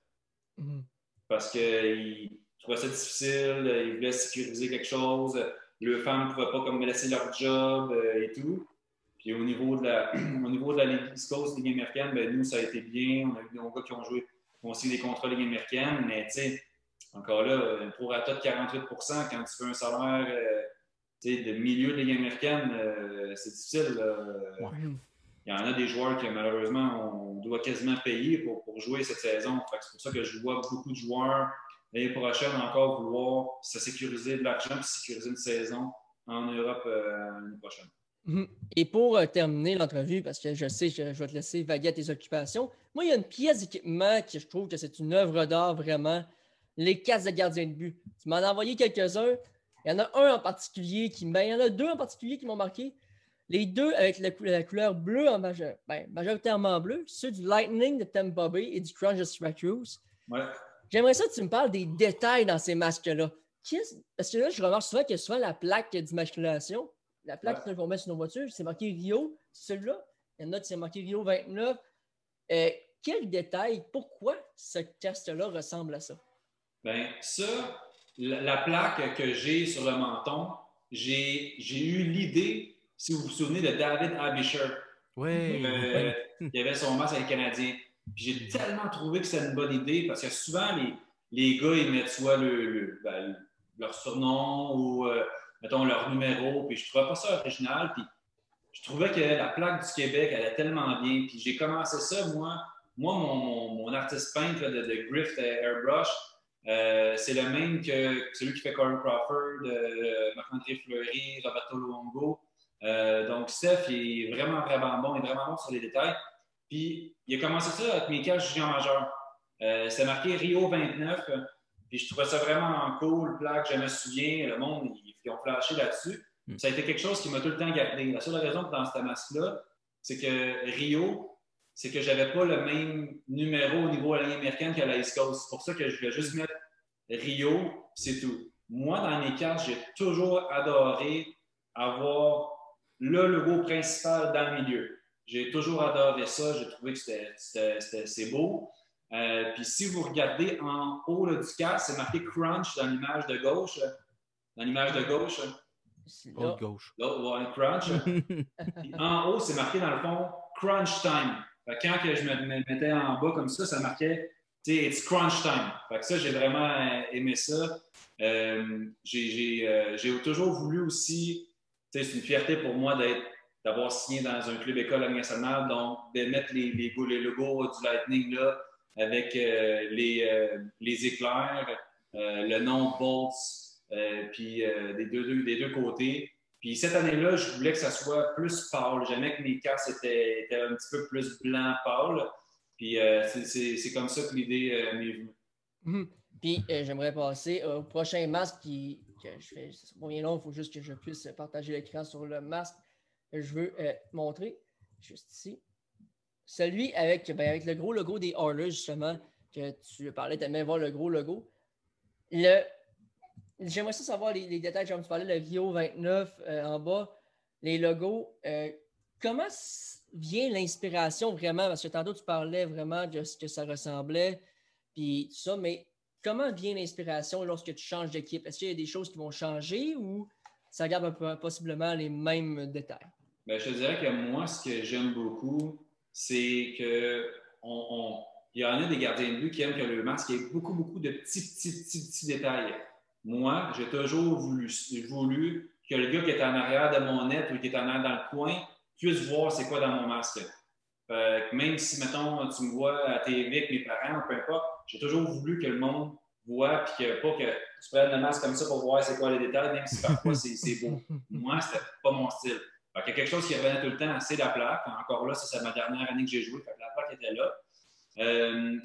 Mm. Parce qu'ils trouvaient ça difficile, ils voulaient sécuriser quelque chose, leurs femmes ne pouvaient pas comme laisser leur job euh, et tout. Puis au niveau de la, au niveau de la Ligue East Coast, Ligue américaine, ben, nous, ça a été bien. On a eu des gars qui ont joué ont aussi des contrats Ligue américaine, mais tu sais, encore là, un prorata de 48% quand tu fais un salaire euh, de milieu de Ligue américaine, euh, c'est difficile. Il y en a des joueurs que malheureusement, on doit quasiment payer pour, pour jouer cette saison. C'est pour ça que je vois beaucoup de joueurs l'année prochaine encore vouloir se sécuriser de l'argent et sécuriser une saison en Europe euh, l'année prochaine. Mhm. Et pour euh, terminer l'entrevue, parce que je sais, je, je, vais te laisser vaguer à tes occupations, moi, il y a une pièce d'équipement que je trouve que c'est une œuvre d'art vraiment, les casques de gardien de but. Tu m'en as envoyé quelques-uns. Il y en a un en particulier qui ben, il y en a deux en particulier qui m'ont marqué. Les deux avec la, couleur bleue, en ben, majoritairement bleu, ceux du Lightning de Tampa Bay et du Crunch de Syracuse. Ouais. J'aimerais ça que tu me parles des détails dans ces masques-là. Parce que là, je remarque souvent qu'il y a souvent la plaque d'immatriculation. La plaque qu'on met sur nos voitures, c'est marqué Rio, c'est celui-là. Il y en a qui c'est marqué Rio 29. Euh, quel détail, pourquoi ce casque-là ressemble à ça? Bien, ça, la, plaque que j'ai sur le menton, j'ai eu l'idée, si vous vous souvenez de David Abisher. Oui. Euh, il avait son masque avec les Canadiens. J'ai tellement trouvé que c'était une bonne idée parce que souvent, les, les gars, ils mettent soit le, ben, leur surnom ou, euh, mettons, leur numéro. Puis je trouvais pas ça original. Puis je trouvais que la plaque du Québec, est tellement bien. Puis j'ai commencé ça, moi. Moi, mon, mon, artiste peintre de, de Grift Airbrush, euh, c'est le même que celui qui fait Corey Crawford, euh, Marc-André Fleury, Roberto Luongo. Euh, donc, Steph, il est vraiment, vraiment bon. Il est vraiment bon sur les détails. Puis, il a commencé ça avec mes caches junior majeur. Euh, c'est marqué Rio 29. Puis, je trouvais ça vraiment cool, plaque, je me souviens. Le monde, ils, ont flashé là-dessus. Hmm. Ça a été quelque chose qui m'a tout le temps gardé. La seule raison dans cette masque-là, c'est que Rio, c'est que j'avais pas le même numéro au niveau de la ligne américaine qu'à la East Coast. C'est pour ça que je voulais juste mettre Rio, c'est tout. Moi, dans mes cartes, j'ai toujours adoré avoir le logo principal dans le milieu. J'ai toujours adoré ça. J'ai trouvé que c'était beau. Euh, puis si vous regardez en haut là, du casque, c'est marqué Crunch dans l'image de gauche. Dans l'image de gauche. Haute gauche. Là, crunch. en haut, c'est marqué dans le fond Crunch Time. quand que je me mettais en bas comme ça, ça marquait It's crunch time. Fait que ça, j'ai vraiment euh, aimé ça. Euh, j'ai toujours voulu aussi c'est une fierté pour moi d'avoir signé dans un club école nationale, donc de mettre les, les, les logos du Lightning là, avec euh, les, euh, les, éclairs, euh, le nom Bolts, puis des deux, côtés. Puis cette année-là, je voulais que ça soit plus pâle. J'aimais que mes casses étaient, un petit peu plus blanc pâle. Puis c'est comme ça que l'idée m'est venue. Mhm. Puis j'aimerais passer au prochain masque qui, que je fais. C'est bien long, il faut juste que je puisse partager l'écran sur le masque que je veux montrer. Juste ici. Celui avec, ben, avec le gros logo des Oilers, justement, que tu parlais, tu aimais voir le gros logo. Le, J'aimerais savoir les, détails, comme tu parlais, le Vio 29 euh, en bas, les logos. Euh, comment vient l'inspiration vraiment? Parce que tantôt, tu parlais vraiment de ce que ça ressemblait, puis tout ça, mais comment vient l'inspiration lorsque tu changes d'équipe? Est-ce qu'il y a des choses qui vont changer ou ça garde possiblement les mêmes détails? Bien, je te dirais que moi, ce que j'aime beaucoup, c'est que on, il y en a des gardiens de but qui aiment que le masque ait beaucoup, beaucoup de petits, petits, petits, petits détails. Moi, j'ai toujours voulu, voulu que le gars qui est en arrière de mon net ou qui est en arrière dans le coin puisse voir c'est quoi dans mon masque. même si, mettons, tu me vois à TV avec mes parents, peu importe, j'ai toujours voulu que le monde voit, puis que pas que tu prennes le masque comme ça pour voir c'est quoi les détails, même si parfois c'est beau. Moi, c'était pas mon style. Il y a quelque chose qui revenait tout le temps, c'est la plaque. Encore là, c'est ma dernière année que j'ai joué, la plaque était là. Euh,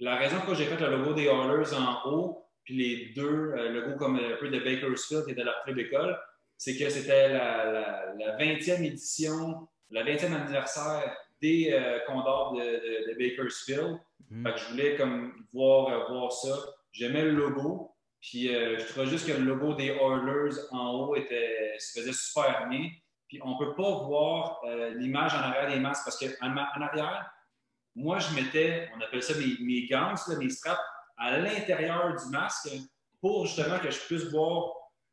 la raison pour laquelle j'ai fait le logo des Oilers en haut, puis les deux euh, logos comme un peu de Bakersfield et de leur club d'école, c'est que c'était la, 20e édition, le 20e anniversaire des euh, Condors de Bakersfield. Mhm. je voulais comme voir, euh, voir ça. J'aimais le logo. Puis euh, je trouvais juste que le logo des Oilers en haut était, se faisait super bien. Puis on ne peut pas voir euh, l'image en arrière des masques parce qu'en en arrière, moi, je mettais, on appelle ça mes, mes gants, mes straps, à l'intérieur du masque pour justement que je puisse voir,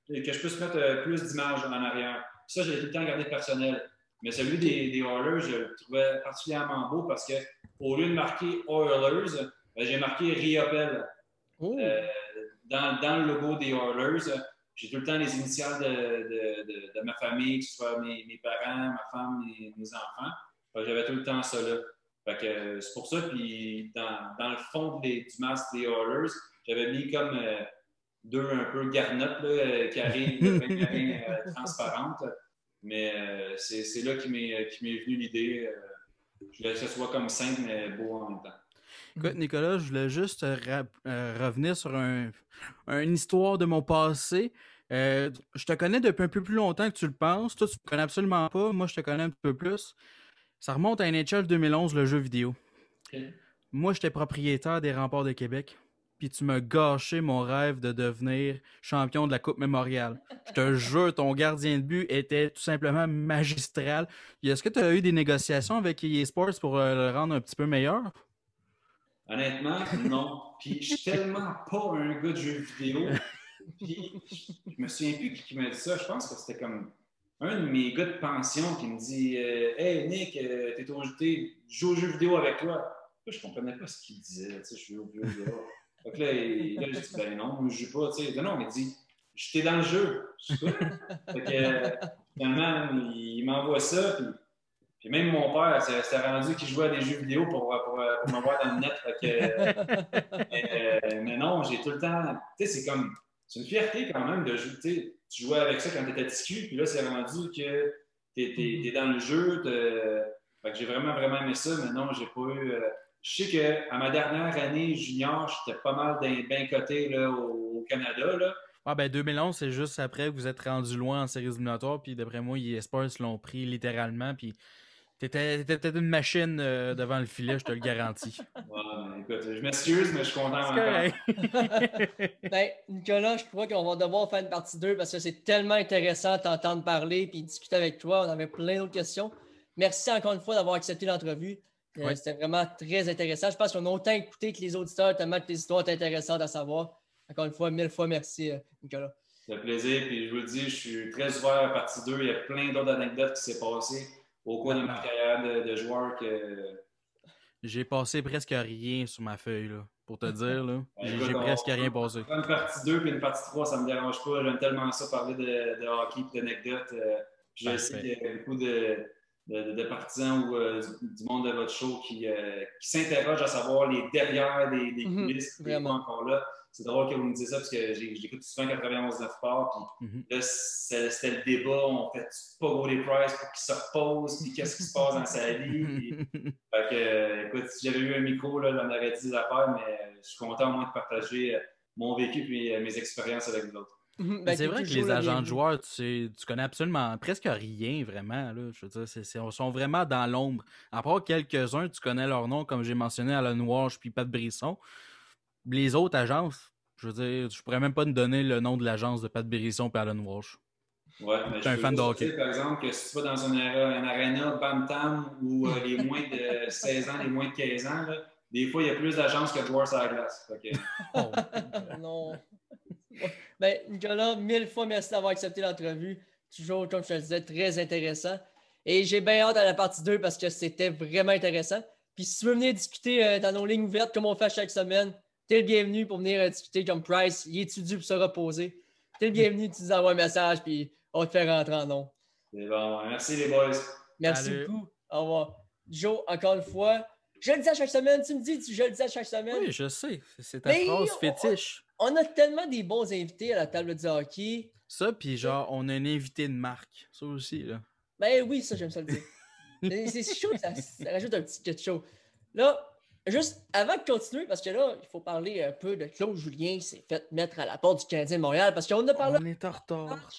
que je puisse mettre plus d'images en arrière. Ça, je l'ai tout le temps gardé personnel. Mais celui des, des Oilers, je le trouvais particulièrement beau parce que au lieu de marquer Oilers, j'ai marqué Riopel. Oh. Euh, dans, dans, le logo des Oilers, j'ai tout le temps les initiales de, ma famille, que ce soit mes, parents, ma femme, mes, mes enfants. J'avais tout le temps ça là. c'est pour ça, puis dans, le fond du masque des Oilers, j'avais mis comme euh, deux un peu garnottes là, arrivent, euh, transparentes. Mais c'est là qui m'est venu l'idée. Je voulais que ce soit comme simple, mais beau en même temps. Écoute, Nicolas, je voulais juste euh, revenir sur un, une histoire de mon passé. Euh, je te connais depuis un peu plus longtemps que tu le penses. Toi, tu me connais absolument pas. Moi, je te connais un peu plus. Ça remonte à NHL 2011, le jeu vidéo. Moi, j'étais propriétaire des Remparts de Québec puis tu m'as gâché mon rêve de devenir champion de la Coupe Mémoriale. Je te jure, ton gardien de but était tout simplement magistral. Est-ce que tu as eu des négociations avec EA Sports pour euh, le rendre un petit peu meilleur? Honnêtement, non. Puis je suis tellement pas un gars de jeux vidéo. Puis je me souviens plus qui m'a dit ça. Je pense que c'était comme un de mes gars de pension qui me dit euh, Hey Nick, euh, t'es au, t'es, je joue aux jeux vidéo avec toi. je comprenais pas ce qu'il disait. Je suis au jeu vidéo. Donc là, là, je dis Ben non, je joue pas. sais. Non, il dit J'étais dans le jeu. Je suis fait que, finalement, il m'envoie ça. Puis, puis même mon père s'est rendu qu'il jouait à des jeux vidéo pour, pour, pour m'envoyer dans le net. Que, mais, mais, non, j'ai tout le temps. Tu sais, c'est comme. C'est une fierté quand même de jouer tu jouais avec ça quand tu étais petit puis là, c'est rendu que tu es, mm-hmm. dans le jeu. j'ai vraiment, vraiment aimé ça, mais non, j'ai pas eu. Euh, je sais qu'à ma dernière année junior, j'étais pas mal bien coté au, Canada. Là. Ah ben 2011, c'est juste après que vous êtes rendu loin en séries éliminatoires, puis d'après moi, eSports l'ont pris littéralement, puis T'étais, peut-être une machine euh, devant le filet, je te le garantis. Ouais, écoute, je m'excuse, mais je suis content ben, Nicolas, je crois qu'on va devoir faire une partie 2 parce que c'est tellement intéressant de t'entendre parler et discuter avec toi. On avait plein d'autres questions. Merci encore une fois d'avoir accepté l'entrevue. Euh, c'était vraiment très intéressant. Je pense qu'on a autant écouté que les auditeurs, tellement que tes histoires sont intéressantes à savoir. Encore une fois, mille fois merci, euh, Nicolas. Ça fait plaisir. Puis je vous le dis, je suis très ouvert à la partie 2. Il y a plein d'autres anecdotes qui s'est passées au cours de ma carrière de, joueur que. J'ai passé presque rien sur ma feuille, là, pour te dire. là. J'ai presque rien passé. Une partie 2 puis une partie 3, ça me dérange pas. J'aime tellement ça parler de, de hockey et d'anecdotes. Euh, je sais qu'il y a beaucoup de, de, partisans ou euh, du monde de votre show qui, euh, qui s'interrogent à savoir les derrière des, des mhm, coulisses qui sont encore là c'est drôle que vous me disiez ça parce que j'écoute souvent 91 9 parts. Puis mm-hmm. là, c'était le débat. On fait pas les Price pour qu'il se repose. Puis qu'est-ce qui se passe dans sa vie. fait que, écoute, si j'avais eu un micro, là, j'en aurais dit des affaires, mais je suis content au moins de partager euh, mon vécu et euh, mes expériences avec vous autres. Mm-hmm. Ben, c'est vrai que les agents de joueurs, tu, tu, connais absolument presque rien, vraiment. Là. Je veux dire, ils sont vraiment dans l'ombre. À part quelques-uns, tu connais leur nom, comme j'ai mentionné, Alan Walsh puis Pat Brisson les autres agences, je veux dire, je pourrais même pas te donner le nom de l'agence de Pat Bérisson et Alan Walsh. Ouais, mais je un fan de hockey. par exemple, que si tu vas dans un, un arena Bantam où euh, les moins de 16 ans, les moins de 15 ans, des fois, il y a plus d'agences que de joueurs sur la glace. Oh. non. Ben, Nicolas, mille fois merci d'avoir accepté l'entrevue. Toujours, comme je te le disais, très intéressant. Et j'ai bien hâte à la partie 2 parce que c'était vraiment intéressant. Puis si tu veux venir discuter euh, dans nos lignes ouvertes comme on fait chaque semaine, T'es le bienvenu pour venir discuter comme Price. Il étudie pour se reposer? T'es le bienvenu, tu nous envoies un message, puis on va te faire rentrer en nom. C'est bon. Merci, les boys. Merci beaucoup. Au revoir. Joe, encore une fois, je le dis à chaque semaine. Tu me dis, je le dis à chaque semaine. Oui, je sais. C'est ta phrase fétiche. On, a tellement des bons invités à la table de hockey. Ça, puis genre, on a un invité de marque. Ça aussi, là. Ben oui, ça, j'aime ça le dire. c'est chaud, ça, ça rajoute un petit quelque chose. Là, Juste avant de continuer, parce que là, il faut parler un peu de Claude Julien qui s'est fait mettre à la porte du Canadien de Montréal, parce qu'on a parlé. On est en retard.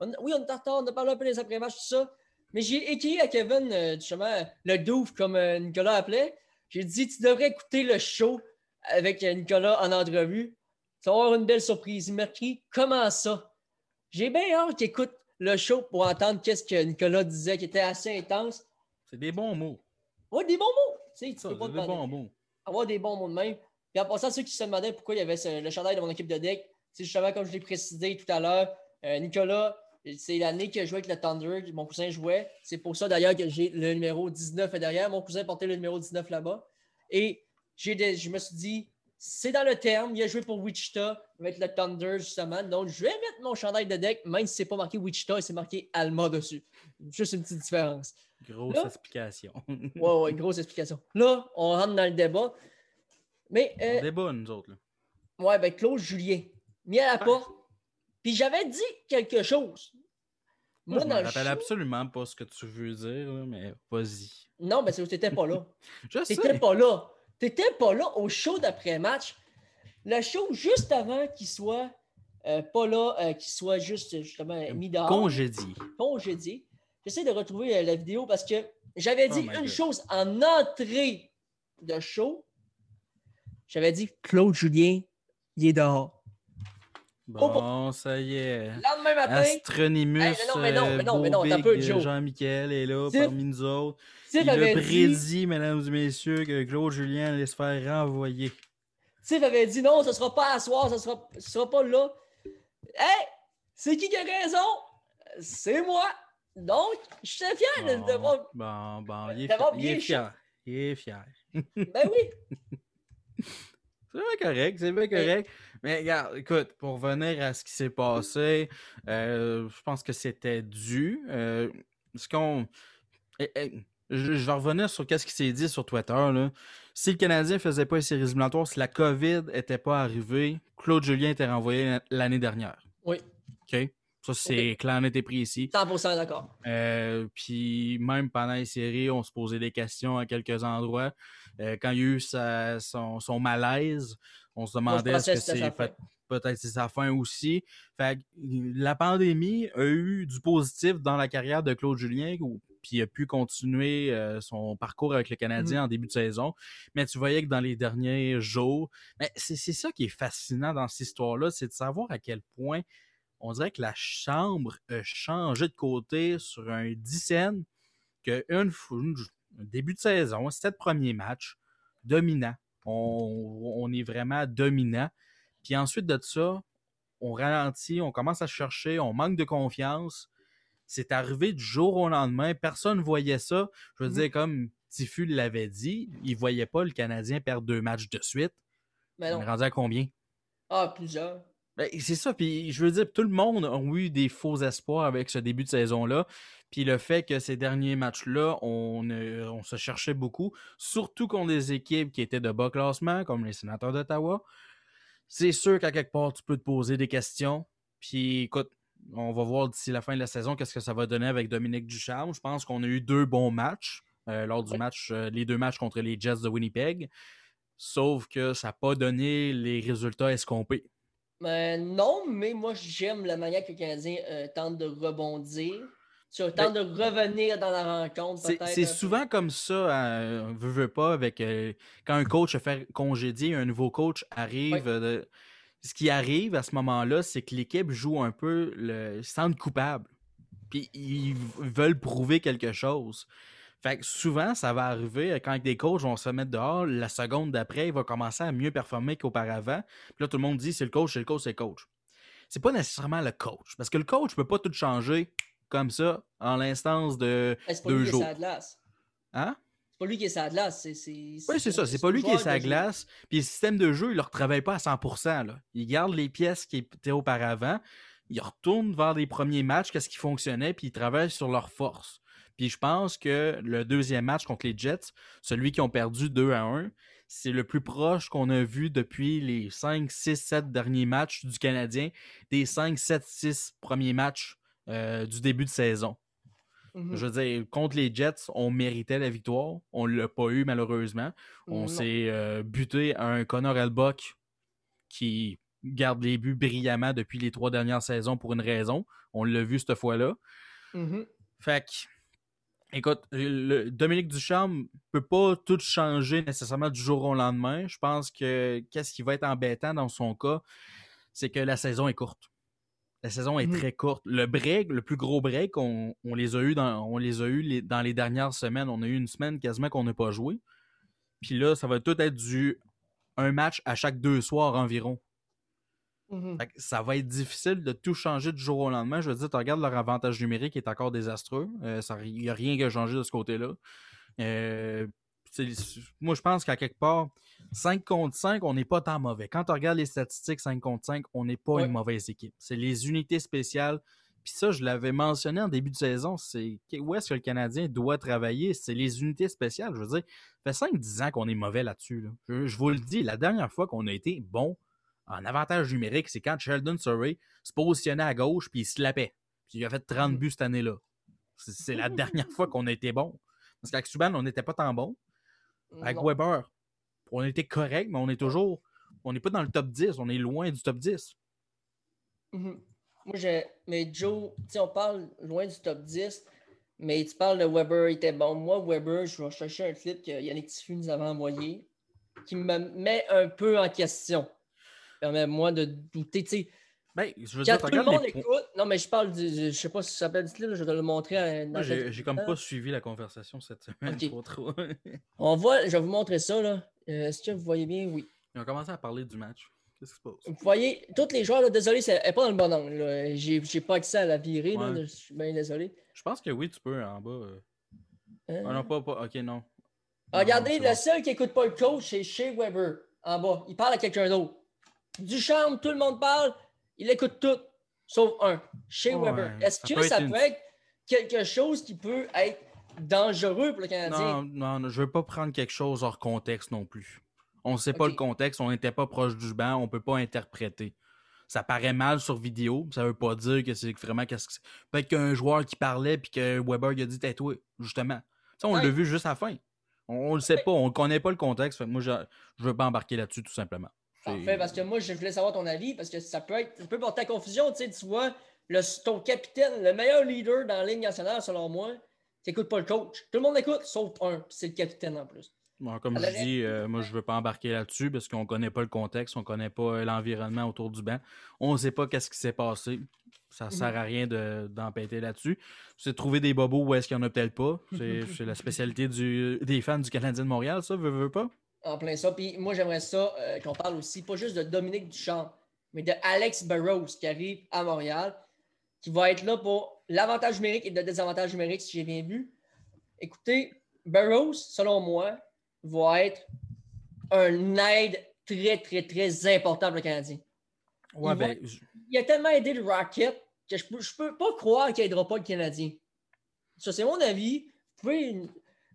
oui, on est en retard, on a parlé un peu des après-matchs, tout ça. Mais j'ai écrit à Kevin, euh, justement, le douf, comme euh, Nicolas appelait. J'ai dit, tu devrais écouter le show avec euh, Nicolas en entrevue. Tu vas avoir une belle surprise. Il m'a écrit, comment ça? J'ai bien hâte qu'il écoute le show pour entendre qu'est-ce que Nicolas disait, qui était assez intense. C'est des bons mots. Oui, des bons mots. Tu sais, tu peux pas des bons mots. Avoir des bons mots de même. Puis en passant, ceux qui se demandaient pourquoi il y avait le chandail de mon équipe de deck, c'est justement comme je l'ai précisé tout à l'heure, euh, Nicolas, c'est l'année que je jouais avec le Thunder, mon cousin jouait. C'est pour ça d'ailleurs que j'ai le numéro 19 derrière. Mon cousin portait le numéro 19 là-bas. Et je me suis dit, c'est dans le terme, il a joué pour Wichita avec le Thunder justement. Donc je vais mettre mon chandail de deck, même si c'est pas marqué Wichita, c'est marqué Alma dessus. Juste une petite différence. Grosse explication. ouais, ouais, grosse explication. Là, on rentre dans le débat. Mais. Euh, on débat, nous autres. Là. Ouais, ben Claude Julien, mis à la porte. Puis j'avais dit quelque chose. Moi, je ne rappelle absolument pas ce que tu veux dire, mais vas-y. Non, mais c'est que t'étais pas là. je T'étais pas là. T'étais pas là au show d'après-match. Le show juste avant qu'il soit euh, pas là, euh, qu'il soit juste justement mis dehors. Congédié. Congédié. J'essaie de retrouver euh, la vidéo parce que j'avais dit oh une chose en entrée de show. J'avais dit Claude Julien, il est dehors. Bon, ça y est. Lendemain matin. Astronimus, non, mais non, mais non, mais non, t'as peu Joe. Jean-Michel est là parmi nous autres. il a prédit, mesdames et messieurs, que Claude Julien allait se faire renvoyer. Tiff avait dit non, ce ne sera pas à soir, ce ne sera, sera pas là. Hey, c'est qui qui a raison? C'est moi. Donc, je suis fier de, de voir. Bon, bon, il est, fier. Il est fier. Il est fier. Ben oui. C'est bien correct, c'est bien correct. Mais regarde, écoute, pour revenir à ce qui s'est passé, euh, je pense que c'était dû. Euh, ce qu'on. eh, eh, je, je vais revenir sur ce qui s'est dit sur Twitter. Là. Si le Canadien ne faisait pas les séries éliminatoires, si la COVID n'était pas arrivée, Claude Julien était renvoyé l'année dernière. Oui. OK? Ça, c'est clair, net et précis. 100% d'accord. Euh, puis même pendant les séries, on se posait des questions à quelques endroits. Euh, quand il y a eu sa- son, son malaise, on se demandait est-ce que c'est peut-être c'est sa fin aussi. Fait que, la pandémie a eu du positif dans la carrière de Claude Julien, ou- puis il a pu continuer euh, son parcours avec le Canadien en début de saison. Mais tu voyais que dans les derniers jours, mais c'est ça qui est fascinant dans cette histoire-là, c'est de savoir à quel point on dirait que la chambre a changé de côté sur un dizaine que une, début de saison, sept premiers matchs, dominant. On, on est vraiment dominant. Puis ensuite de ça, on ralentit, on commence à chercher, on manque de confiance. C'est arrivé du jour au lendemain. Personne ne voyait ça. Je veux Mhm. dire, comme Tifu l'avait dit, il ne voyait pas le Canadien perdre deux matchs de suite. Mais On non. est rendu à combien? Ah, plusieurs. Ben, c'est ça, puis je veux dire, tout le monde a eu des faux espoirs avec ce début de saison-là. Puis le fait que ces derniers matchs-là, on, euh, on se cherchait beaucoup, surtout contre des équipes qui étaient de bas classement, comme les sénateurs d'Ottawa. C'est sûr qu'à quelque part, tu peux te poser des questions. Puis écoute, on va voir d'ici la fin de la saison qu'est-ce que ça va donner avec Dominique Ducharme. Je pense qu'on a eu deux bons matchs euh, lors du match, euh, les deux matchs contre les Jets de Winnipeg. Sauf que ça n'a pas donné les résultats escomptés. Mais non, mais moi, j'aime la manière que le Canadien euh, tente de rebondir. Tu tente de revenir dans la rencontre, C'est peut-être. souvent comme ça, euh, veut, veut pas, avec euh, quand un coach se fait congédier, un nouveau coach arrive. Euh, ce qui arrive à ce moment-là, c'est que l'équipe joue un peu le ils se sentent coupable. Puis ils veulent prouver quelque chose. Fait que souvent, ça va arriver euh, quand des coachs vont se mettre dehors, la seconde d'après, il va commencer à mieux performer qu'auparavant. Puis là, tout le monde dit c'est le coach, c'est le coach, c'est le coach. C'est pas nécessairement le coach. Parce que le coach peut pas tout changer comme ça en l'instance de pas deux lui qui est jours. Hein? C'est pas lui qui est la glace. C'est, c'est, Oui, c'est ça. C'est pas lui qui est sa glace. Puis le système de jeu, il ne le retravaille pas à 100%. Là. Il garde les pièces qui étaient auparavant. Il retourne vers les premiers matchs, qu'est-ce qui fonctionnait, puis il travaille sur leurs forces. Puis je pense que le deuxième match contre les Jets, celui qui ont perdu 2 à 1, c'est le plus proche qu'on a vu depuis les 5, 6, 7 derniers matchs du Canadien, des 5, 7, 6 premiers matchs euh, du début de saison. Mhm. Je veux dire, contre les Jets, on méritait la victoire. On ne l'a pas eu, malheureusement. On s'est euh, buté à un Connor Elbuck qui garde les buts brillamment depuis les trois dernières saisons pour une raison. On l'a vu cette fois-là. Mhm. Fait que, écoute, le- Dominique Ducharme peut pas tout changer nécessairement du jour au lendemain. Je pense que qu'est-ce qui va être embêtant dans son cas, c'est que la saison est courte. La saison est Mhm. très courte. Le break, le plus gros break, on, on les a eu dans, on les a eu les- dans les dernières semaines. On a eu une semaine quasiment qu'on n'a pas joué. Puis là, ça va tout être du un match à chaque deux soirs environ. Mhm. Que ça va être difficile de tout changer du jour au lendemain. Je veux dire, tu regardes leur avantage numérique est encore désastreux. Euh, ça- Il n'y a rien qui a changé de ce côté-là. Euh, moi, je pense qu'à quelque part, 5 contre 5, on n'est pas tant mauvais. Quand tu regardes les statistiques 5 contre 5, on n'est pas Ouais. une mauvaise équipe. C'est les unités spéciales. Puis ça, je l'avais mentionné en début de saison. C'est où est-ce que le Canadien doit travailler? C'est les unités spéciales. Je veux dire, ça fait 5-10 ans qu'on est mauvais là-dessus. là. Je, je vous le dis, la dernière fois qu'on a été bon en avantage numérique, c'est quand Sheldon Surrey se positionnait à gauche puis il se lapait. Puis il a fait 30 buts cette année-là. C'est la dernière fois qu'on a été bon. Parce qu'avec Subban, on n'était pas tant bon. Avec Non. Weber, on était correct, mais on est toujours. On n'est pas dans le top 10, on est loin du top 10. Mhm. Moi, j'ai. Mais Joe, tu on parle loin du top 10, mais tu parles de Weber, il était bon. Moi, Weber, je vais chercher un clip que Yannick Tiffu nous avait envoyé qui me met un peu en question. Permets-moi de douter. Tu sais, Ben, je veux quand dire, tout le monde les écoute. Non, mais je parle du. Je sais pas si ça s'appelle je vais te le montrer. à- dans j'ai comme pas suivi la conversation cette semaine. Ok. Trop, trop. On voit, je vais vous montrer ça. là. Euh, Est-ce que vous voyez bien? Oui. Ils ont commencé à parler du match. Qu'est-ce qui se passe? Vous voyez, tous les joueurs, là, désolé, c'est elle pas dans le bon angle. là. J'ai j'ai pas accès à la virée, là, je suis bien désolé. Je pense que oui, tu peux en bas. euh. Hein? Ah non, pas, pas. Ok, non. Ah, Regardez, le seul qui écoute pas le coach, c'est Shea Weber, en bas. Il parle à quelqu'un d'autre. Duchamp, tout le monde parle, il écoute tout, sauf un, Shea Ouais, Weber. Est-ce que peut ça une- peut être quelque chose qui peut être dangereux pour le Canadien? Non, non, non, je veux pas prendre quelque chose hors contexte non plus. On sait pas le contexte, on n'était pas proche du banc, on peut pas interpréter. Ça paraît mal sur vidéo, ça veut pas dire que c'est vraiment qu'est-ce que c'est. Peut-être qu'un joueur qui parlait puis que Weber il a dit t'es toi, justement. Ça, on Ouais. l'a vu juste à la fin. On, on le sait pas, on connaît pas le contexte. fait que moi, je, je veux pas embarquer là-dessus tout simplement. Parfait, parce que moi, je voulais savoir ton avis, parce que ça peut être, ça peut porter à confusion, tu sais, tu vois, le, ton capitaine, le meilleur leader dans la Ligue nationale, selon moi, t'écoutes pas le coach. Tout le monde écoute, sauf un, puis c'est le capitaine en plus. Bon, comme je dis, euh, moi je veux pas embarquer là-dessus parce qu'on connaît pas le contexte, on connaît pas euh, l'environnement autour du banc. On sait pas qu'est-ce qui s'est passé. Ça Mhm. sert à rien de- d'empêter là-dessus. C'est de trouver des bobos où est-ce qu'il y en a peut-être pas. C'est c'est la spécialité du, des fans du Canadien de Montréal, ça, veut, veut pas? En plein ça. Puis moi, j'aimerais ça euh, qu'on parle aussi, pas juste de Dominique Duchamp, mais de Alex Burrows qui arrive à Montréal, qui va être là pour l'avantage numérique et le désavantage numérique, si j'ai bien vu. Écoutez, Burrows, selon moi, va être un aide très, très, très important pour le Canadien. Ouais, Il va- ben, je- Il a tellement aidé le Rocket que je peux, je peux pas croire qu'il n'aidera pas le Canadien. Ça, c'est mon avis. Vous pouvez,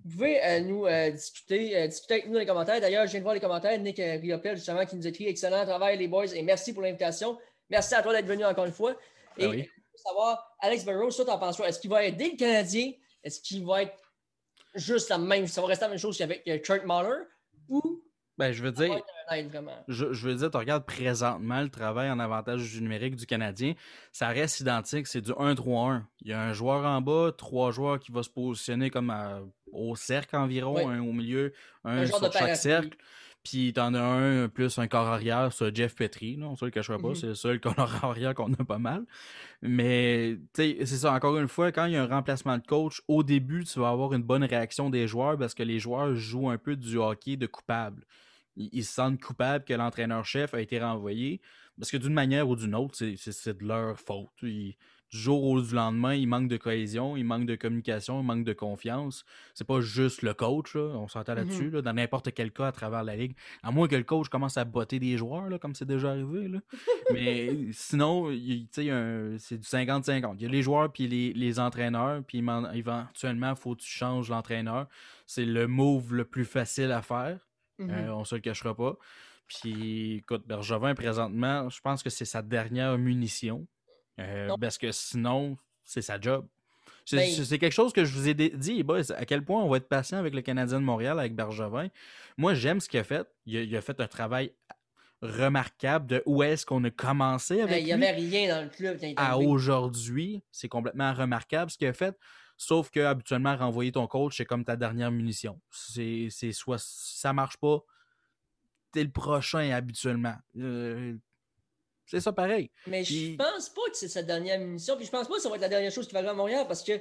vous pouvez, euh, nous euh, discuter, euh, discuter avec nous dans les commentaires. D'ailleurs, je viens de voir les commentaires. Nick Riopel, justement, qui nous écrit Excellent travail, les boys, et merci pour l'invitation. Merci à toi d'être venu encore une fois. Et Ah oui. je veux savoir, Alex Burrows, toi, t'en penses quoi? Est-ce qu'il va aider le Canadien? Est-ce qu'il va être juste la même, ça va rester la même chose qu'avec Kurt Mahler? Ou ben, je veux ça dire, aide je, je veux dire, tu regardes présentement le travail en avantage du numérique du Canadien, ça reste identique, c'est du 1-3-1. Il y a un joueur en bas, trois joueurs qui vont se positionner comme à- au cercle environ, Oui. un au milieu, un, sur chaque parapluie. cercle. Puis t'en as un plus un corps arrière, ça Jeff Petrie, là, on se le cachera pas, Mhm. c'est le seul corps arrière qu'on a pas mal. Mais tu sais, c'est ça, encore une fois, quand il y a un remplacement de coach, au début, tu vas avoir une bonne réaction des joueurs parce que les joueurs jouent un peu du hockey de coupable. Ils, ils se sentent coupables que l'entraîneur-chef a été renvoyé parce que d'une manière ou d'une autre, c'est- de leur faute. Ils- du jour au lendemain, il manque de cohésion, il manque de communication, il manque de confiance. C'est pas juste le coach, là, on s'entend là-dessus, Mhm. là, dans n'importe quel cas à travers la ligue. À moins que le coach commence à botter des joueurs, là, comme c'est déjà arrivé. là. Mais sinon, c'est du 50-50. Il y a les joueurs puis les, les entraîneurs, puis éventuellement, il faut que tu changes l'entraîneur. C'est le move le plus facile à faire. Mhm. Euh, on se le cachera pas. Puis, écoute, Bergevin, présentement, je pense que c'est sa dernière munition. Euh, parce que sinon, c'est sa job. C'est Ben- quelque chose que je vous ai dit, boys, à quel point on va être patient avec le Canadien de Montréal, avec Bergevin. Moi, j'aime ce qu'il a fait. Il a, il a fait un travail remarquable de où est-ce qu'on a commencé avec Ben, il n'y avait rien dans le club à aujourd'hui, c'est complètement remarquable ce qu'il a fait. Sauf que habituellement, renvoyer ton coach, c'est comme ta dernière munition. C'est soit si ça marche pas, t'es le prochain habituellement. Euh, c'est ça pareil. Mais je Puis- pense pas que c'est sa dernière munition. Puis je pense pas que ça va être la dernière chose qui va arriver à Montréal parce que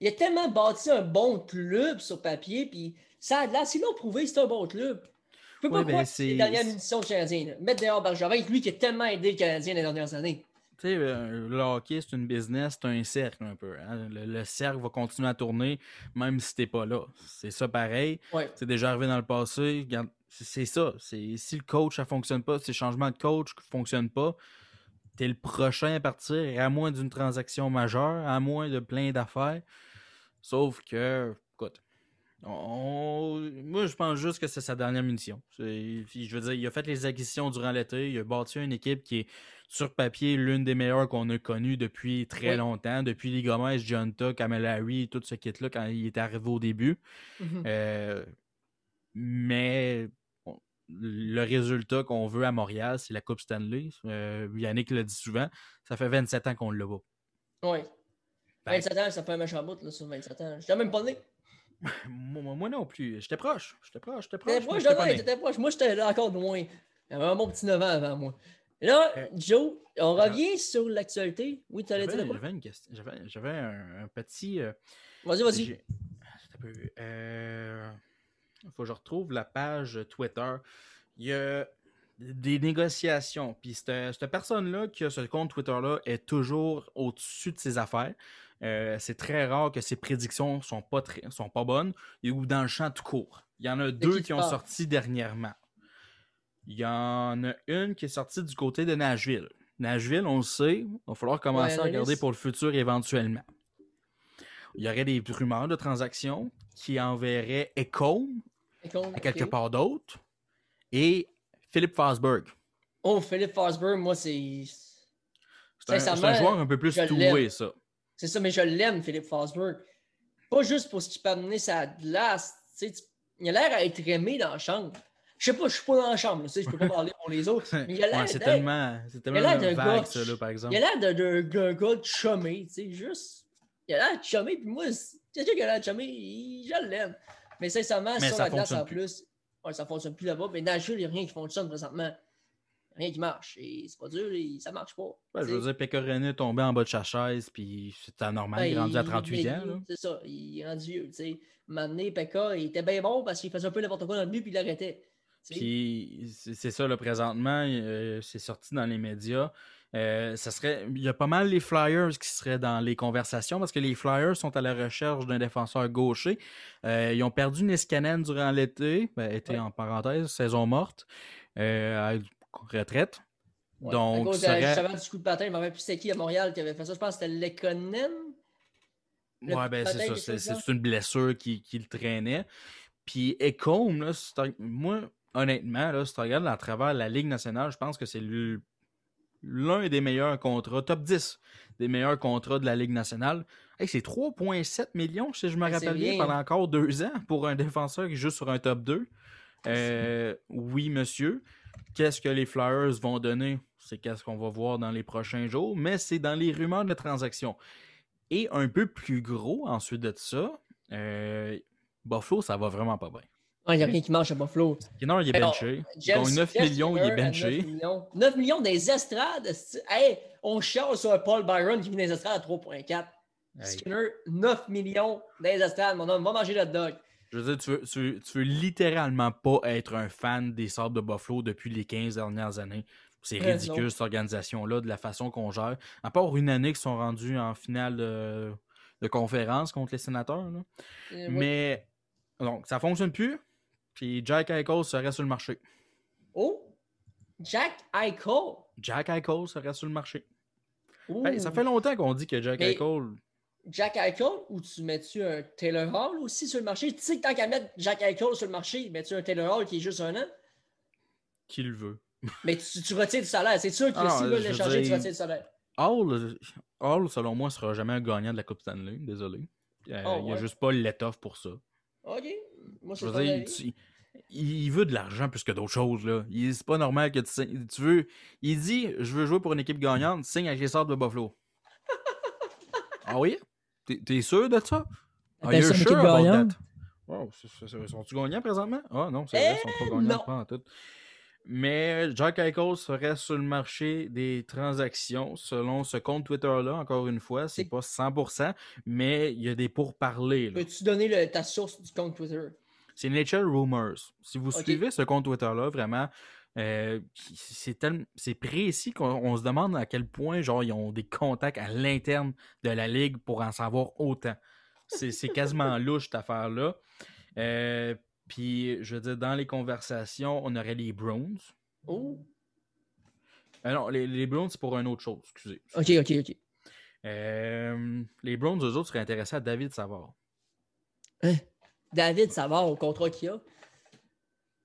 il a tellement bâti un bon club sur papier. Puis ça a de là, s'ils l'ont prouvé, c'est un bon club. Je peux pas Ouais, ben, croire que c'est c'est- la dernière munition du Canadien. là. Mettre dehors Bergevin, lui qui a tellement aidé le Canadien les dernières années. Tu sais, euh, le hockey, c'est une business, c'est un cercle un peu. hein. Le, le cercle va continuer à tourner même si t'es pas là. C'est ça pareil. Ouais. C'est déjà arrivé dans le passé. C'est- ça. Si le coach ça fonctionne pas, si le changement de coach ne fonctionne pas, t'es le prochain à partir, à moins d'une transaction majeure, à moins de plein d'affaires. Sauf que, écoute, on- moi je pense juste que c'est sa dernière munition. Je veux dire, il a fait les acquisitions durant l'été, il a bâti une équipe qui est sur papier l'une des meilleures qu'on a connues depuis très Oui. longtemps, depuis les Gomez, John Tuck, Harry, tout ce kit-là quand il est arrivé au début. Mhm. Euh, mais bon, le résultat qu'on veut à Montréal, c'est la Coupe Stanley. Euh, Yannick l'a dit souvent, ça fait 27 ans qu'on l'a pas. Ouais. Ben- 27 ans, ça fait un méchant bout là, sur 27 ans. J'étais même pas né. Moi, moi- moi non plus. J'étais proche. J'étais proche. J'étais proche. proche j'étais moi, proche. Moi, j'étais là encore de loin. Il y avait un bon petit 9 ans avant moi. Là, Euh, Joe, on revient sur l'actualité. Oui, tu allais dire J'avais quoi? j'avais une question. J'avais un, un petit. euh, Vas-y, vas-y. peu. Euh, faut que je retrouve la page Twitter. Il y a des négociations. Puis cette, personne-là qui a ce compte Twitter-là est toujours au-dessus de ses affaires. Euh, c'est très rare que ses prédictions sont pas sont pas bonnes ou dans le champ tout court. Il y en a deux qui ont sorti dernièrement. Il y en a une qui est sortie du côté de Nashville. Nashville, on le sait, il va falloir commencer à regarder pour le futur éventuellement. Il y aurait des rumeurs de transactions qui enverraient Echo à quelque part d'autre et Philippe Fosberg. Oh, Philippe Fosberg, moi, c'est. C'est un, joueur un peu plus toué, ça. C'est ça, mais je l'aime, Philippe Fosberg. Pas juste pour ce qu'il peut amener sa glace. Il a l'air à être aimé dans la chambre. Je sais pas, je suis pas dans la chambre, je peux pas parler pour les autres. Mais il a l'air c'est tellement, c'est tellement vague, gars, ça, là, par exemple. Il a l'air d'un gars de chumé, tu sais, juste. Il a l'air de chumé, puis moi, quelqu'un qui a l'air de chumé, je l'aime. Mais sincèrement, mais sur ça la glace en plus, ouais, ça fonctionne plus là-bas. Mais Nashville, il n'y a rien qui fonctionne présentement. Rien qui marche. Et c'est pas dur, et ça marche pas. je veux dire, Pecorino est tombé en bas de sa chaise, puis c'était normal, il est rendu à 38 ans. C'est ça, il est rendu vieux. Tu sais, Mané, Pekka, il était bien bon parce qu'il faisait un peu n'importe quoi dans le but, puis il l'arrêtait. Puis c'est ça, là, présentement, euh, c'est sorti dans les médias. Euh, ça serait, il y a pas mal les Flyers qui seraient dans les conversations parce que les Flyers sont à la recherche d'un défenseur gaucher. Euh, ils ont perdu Niskanen durant l'été, ben, été en parenthèse, saison morte, retraite. Donc, à cause serait... du coup de patin, il m'avait plus c'était qui à Montréal qui avait fait ça. Je pense que c'était Lekonen. ouais, ben c'est ça. C'est une blessure qui, qui, le traînait. Puis Ecom, là, moi, honnêtement, là, si tu regardes à travers la Ligue nationale, je pense que c'est l'un des meilleurs contrats, top 10 des meilleurs contrats de la Ligue nationale. c'est 3,7 millions, si je me rappelle bien, pendant encore deux ans pour un défenseur qui joue sur un top 2. Euh, oui, monsieur. Qu'est-ce que les Flyers vont donner? C'est qu'est-ce qu'on va voir dans les prochains jours, mais c'est dans les rumeurs de transaction. Et un peu plus gros, ensuite de ça, euh, Buffalo, ça va vraiment pas bien. Il n'y a rien qui marche à Buffalo. Skinner, il est benché. Donc 9 millions, il est benché. 9 millions. 9 millions des estrades. Hey, on cherche sur Paul Byron qui vient des estrades à 3,4. Skinner, 9 millions des estrades. Mon homme, va manger le dog. Je veux dire, tu veux, tu, veux, littéralement pas être un fan des Sables de Buffalo depuis les 15 dernières années. C'est ridicule, cette organisation-là, de la façon qu'on gère. À part une année qu'ils sont rendus en finale de, conférence contre les sénateurs. Mais, donc, ça fonctionne plus. Puis Jack Eichel serait sur le marché. Oh! Jack Eichel? Jack Eichel serait sur le marché. ça fait longtemps qu'on dit que Jack Eichel. Jack Eichel ou tu mets-tu un Taylor Hall aussi sur le marché? Tu sais que tant qu'à mettre Jack Eichel sur le marché, mets-tu un Taylor Hall qui est juste un an? Qui le veut? Mais tu, tu retires du salaire. C'est sûr que ah, s'il veut l'échanger, tu retires du salaire. Hall, Hall, selon moi, sera jamais un gagnant de la Coupe Stanley. Désolé. Euh, oh, il n'y a juste pas l'étoffe pour ça. OK. Moi, je veux dire, il veut de l'argent plus que d'autres choses. Là. C'est pas normal que tu, tu veux. Il dit Je veux jouer pour une équipe gagnante, signe avec les sortes de Buffalo. ah oui? T'es sûr de ça? Are you sure about that? Wow, sont-tu gagnants présentement? Ah non, c'est vrai, ils sont pas eh, gagnants pas en tout. Mais Jack Eichel serait sur le marché des transactions selon ce compte Twitter-là, encore une fois. C'est pas 100%, mais il y a des pourparlers. Peux-tu donner ta source du compte Twitter? C'est Nature Rumors. Si vous suivez ce compte Twitter-là, vraiment, euh, c'est précis qu'on se demande à quel point genre, ils ont des contacts à l'interne de la ligue pour en savoir autant. C'est quasiment louche cette affaire-là. Euh, puis, je veux dire, dans les conversations, on aurait les Browns. Oh! Euh, non, les, les Browns, c'est pour une autre chose, excusez. Ok, ok, ok. les Browns, eux autres, seraient intéressés à David Savard. Hein? David Savard au contrat qu'il a?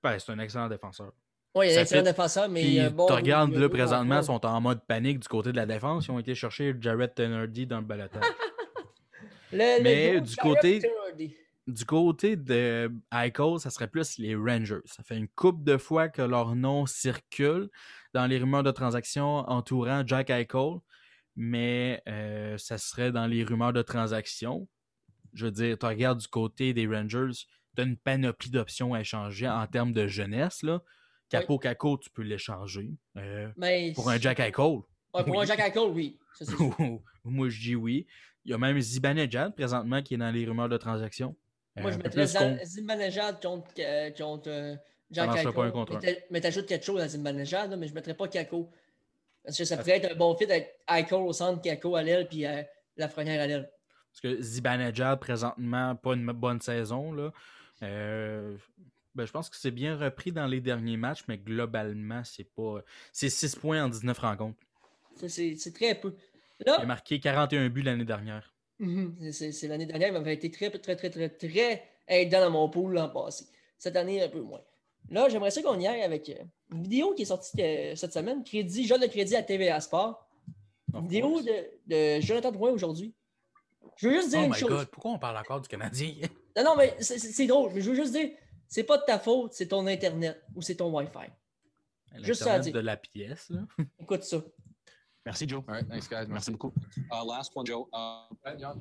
Ben, c'est un excellent défenseur. Oui, il est un excellent défenseur, mais bon. Tu regardes, là, présentement, ils sont en mode panique du côté de la défense. Ils ont été chercher Jared Tenerdy dans le balotage. mais du côté. Du côté de Eichel, ça serait plus les Rangers. Ça fait une coupe de fois que leur nom circule dans les rumeurs de transactions entourant Jack Eichel, mais euh, ça serait dans les rumeurs de transactions je veux dire, tu regardes du côté des Rangers, tu as une panoplie d'options à échanger en termes de jeunesse. Là. Capo Caco, tu peux l'échanger. Euh, pour un Jack Eichel. pour un Jack Eichel, oui. Moi, je dis oui. Il y a même Zibanejad présentement qui est dans les rumeurs de transaction. Moi, je euh, mettrais Zibanejad contre, euh, contre Jean Kako. Mais t'ajoutes quelque chose une manager, mais je ne mettrais pas Kako. Parce que ça pourrait être un bon fit avec Eichel au centre, Kako à l'aile, puis euh, Lafrenière à l'aile. Parce que Zibanejad, présentement, pas une bonne saison. Là. Euh, ben, je pense que c'est bien repris dans les derniers matchs, mais globalement, c'est pas. C'est 6 points en 19 rencontres. C'est très peu. il a marqué 41 buts l'année dernière. Mhm. C'est l'année dernière, il m'avait été très, très, très, très, très aidant dans mon pool l'an passé. Cette année, un peu moins. Là, j'aimerais ça qu'on y aille avec euh, une vidéo qui est sortie euh, cette semaine. Crédit, jeune de crédit à TVA Sport. Une vidéo de, de Jonathan Drouin aujourd'hui. Je veux juste dire oh une my chose. God, pourquoi on parle encore du Canadien? non, non, mais c'est drôle. Mais je veux juste dire, c'est pas de ta faute, c'est ton Internet ou c'est ton Wi-Fi. Juste ça à dire. de la pièce. Là. Écoute ça. Merci, Joe. All right, thanks, guys. Merci beaucoup. Uh, last one, Joe. Uh, John.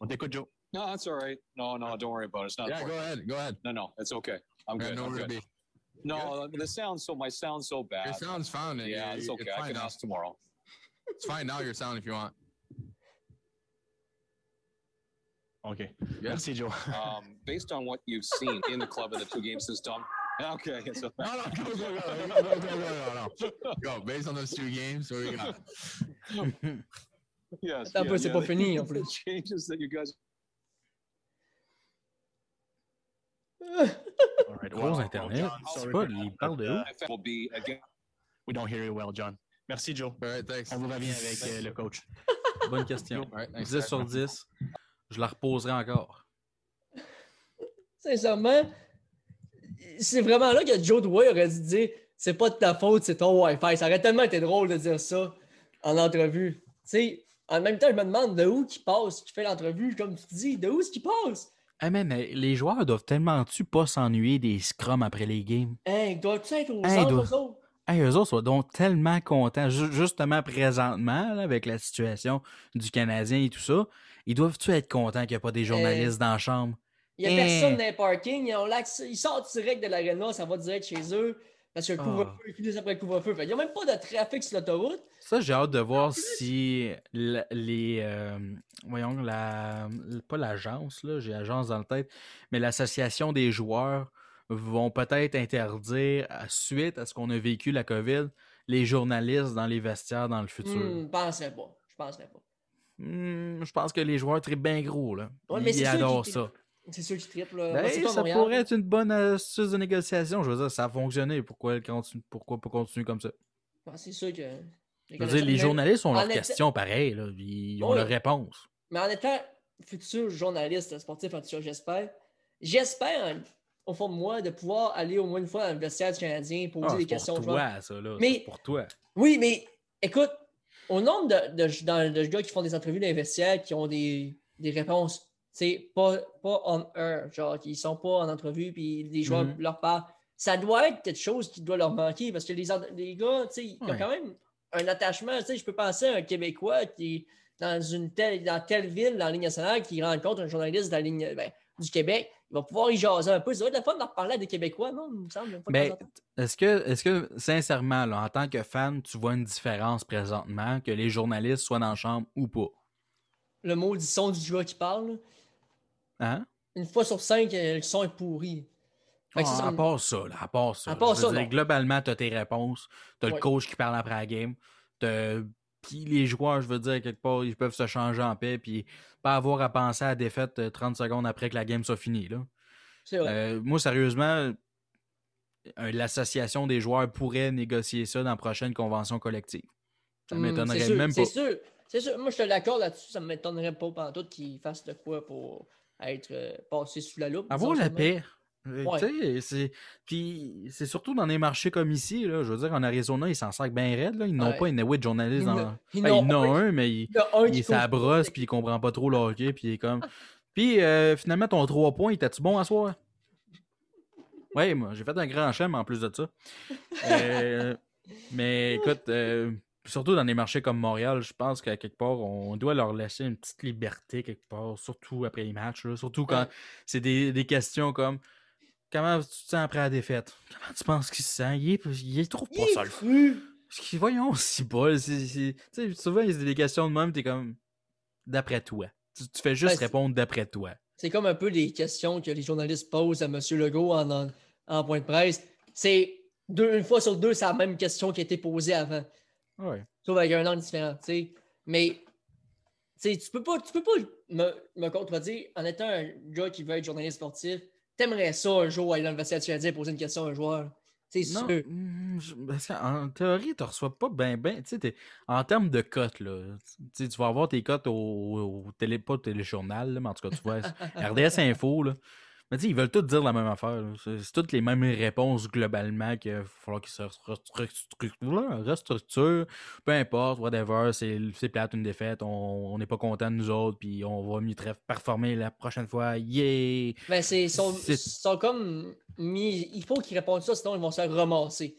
On t'écoute, Joe. No, that's all right. No, no, don't worry about it. It's not. Yeah, go ahead. Go ahead. No, no, it's okay. I'm good. No, I'm good. No, the sound so my sound's so bad. Your sound's fine. Yeah, it's okay. I can now. ask tomorrow. It's fine now. Your sound, if you want. Okay. Yeah. Merci, Joe. um, based on what you've seen in the club in the two games since done. Okay. So, no, no, go, go, go, go, go, go, go, go, Go. Based on those two games, what do you got? yes. Attends, yeah, c'est yeah, pas the- fini en the plus. changes that you guys All right. Gros well, Internet. John, sorry pas, il that, parle but, de où? uh, will be again. We don't hear you well, John. Merci, Joe. All right, thanks. On vous revient avec euh, le coach. Bonne question. All right, thanks. 10 sur 10. Je la reposerai encore. Sincèrement, c'est vraiment là que Joe Drouin aurait dû dire c'est pas de ta faute, c'est ton Wi-Fi. Ça aurait tellement été drôle de dire ça en entrevue. Tu sais, en même temps, je me demande de où qui passe, qui fait l'entrevue, comme tu dis, de où est-ce qu'il passe? Ah, mais, mais les joueurs doivent tellement-tu pas s'ennuyer des scrums après les games? Hein, doit-tu être au centre, doit- eux autres? Hey, eux autres sont donc tellement contents, ju- justement présentement, là, avec la situation du Canadien et tout ça. Ils doivent-tu être contents qu'il n'y a pas des journalistes dans la chambre? Il n'y a personne dans les parkings. Ils, sortent direct de l'aréna, ça va direct chez eux. Parce que le Ah. couvre-feu, ils finissent après le couvre-feu. Il n'y a même pas de trafic sur l'autoroute. Ça, j'ai hâte de voir si la- les. euh, voyons, la. Pas l'agence, là, j'ai agence dans la tête, mais l'association des joueurs vont peut-être interdire, suite à ce qu'on a vécu la COVID, les journalistes dans les vestiaires dans le futur. Hmm, je penserais pas. Je penserais pas. Hmm, je pense que les joueurs trippent bien gros, là. Ouais, mais c'est Ils sûr adorent ça. C'est sûr qu'ils triplent. là. Ben, Moi, c'est ça pourrait être une bonne astuce de négociation. Je veux dire, ça a fonctionné. Pourquoi, elle continue- pourquoi pas continuer comme ça? Ouais, C'est sûr que. Je veux dire, les journalistes ont leurs étant- questions pareilles. Là, ils ont Oui. leurs réponses. Mais en étant futur journaliste sportif, en tout cas, j'espère, j'espère, au fond de moi, de pouvoir aller au moins une fois dans le vestiaire du Canadien, poser Ah, des c'est questions aux pour toi, ça. Là. Mais- C'est pour toi. Oui, mais écoute, au nombre de, de, dans- de gars qui font des entrevues vestiaires, qui ont des, des réponses, c'est pas, pas on air, genre, qui sont pas en entrevue, puis les joueurs Mhm. leur parlent. Ça doit être quelque chose qui doit leur manquer, parce que les, les gars, tu sais, ils ont quand même un attachement. Tu sais, je peux penser à un Québécois qui est dans une telle, dans telle ville, dans la ligne nationale, qui rencontre un journaliste de la ligne, ben, du Québec. Il va pouvoir y jaser un peu. Ça va être la fun de reparler à des Québécois, non? Il me semble. Mais est-ce que, est-ce que, sincèrement, là, en tant que fan, tu vois une différence présentement que les journalistes soient dans la chambre ou pas? Le mot du son du joueur qui parle. Hein? une fois sur cinq, euh, le son est pourri. Fait que ça, Ah, ça à part ça, là, à part ça. À part ça, dire, globalement, tu as tes réponses. Tu as Ouais. le coach qui parle après la game. t'as- Puis les joueurs, je veux dire, quelque part, ils peuvent se changer en paix. Puis pas avoir à penser à la défaite euh, 30 secondes après que la game soit finie. Là. C'est vrai. Euh, moi, sérieusement, euh, l'association des joueurs pourrait négocier ça dans la prochaine convention collective. Ça Hmm, m'étonnerait c'est sûr, même C'est pas. sûr. C'est sûr. Moi, je te l'accorde là-dessus. Ça ne m'étonnerait pas pendant tout qu'ils fassent de quoi pour être euh, passé sous la loupe. Avoir la paix. Ouais. tu sais, c'est- Puis c'est surtout dans des marchés comme ici. Là, je veux dire, en Arizona, ils s'en sacent bien raide. Là. Ils n'ont Ouais. pas une de journaliste. Ils En... ils un- mais il, Il y a un il qui est sa couvre- brosse, puis il comprend pas trop le hockey, puis il est comme. Puis euh, finalement, ton 3 points, était-tu bon à soir? Oui, moi, j'ai fait un grand chem en plus de ça. Euh, mais écoute, euh, surtout dans des marchés comme Montréal, je pense qu'à quelque part, on doit leur laisser une petite liberté quelque part, surtout après les matchs, là, surtout quand Ouais. c'est des, des questions comme Comment tu te sens après la défaite? Comment tu penses qu'il se sent? Il est, il est trop pas cru. parce que, voyons, si c'est- Tu sais, souvent, il y a des questions de même, t'es comme. D'après toi. Tu, tu fais juste Ben, répondre d'après toi. c'est comme un peu les questions que les journalistes posent à M. Legault en, en, en point de presse. C'est une fois sur deux, c'est la même question qui a été posée avant. Ouais. Sauf avec un angle différent, tu sais. Mais tu peux pas, tu peux pas me, me contredire en étant un gars qui veut être journaliste sportif. T'aimerais ça un jour aller dans le vestiaire canadien et poser une question à un joueur? C'est sûr. mm, je- parce qu'en théorie, tu reçois pas. Tu sais, t'es- en termes de cotes, là, tu tu vas avoir tes cotes au, au télé, pas au téléjournal, là, mais en tout cas, tu vois, RDS Info, là. Mais tu sais, ils veulent tous dire la même affaire. C'est toutes les mêmes réponses globalement qu'il va falloir qu'ils se restructurent, restructurent, peu importe, whatever, c'est plate, une défaite, on on n'est pas content de nous autres, puis on va mieux très performer la prochaine fois, yeah! Mais c'est ils sont, comme mis. Il faut qu'ils répondent ça, sinon ils vont se ramasser.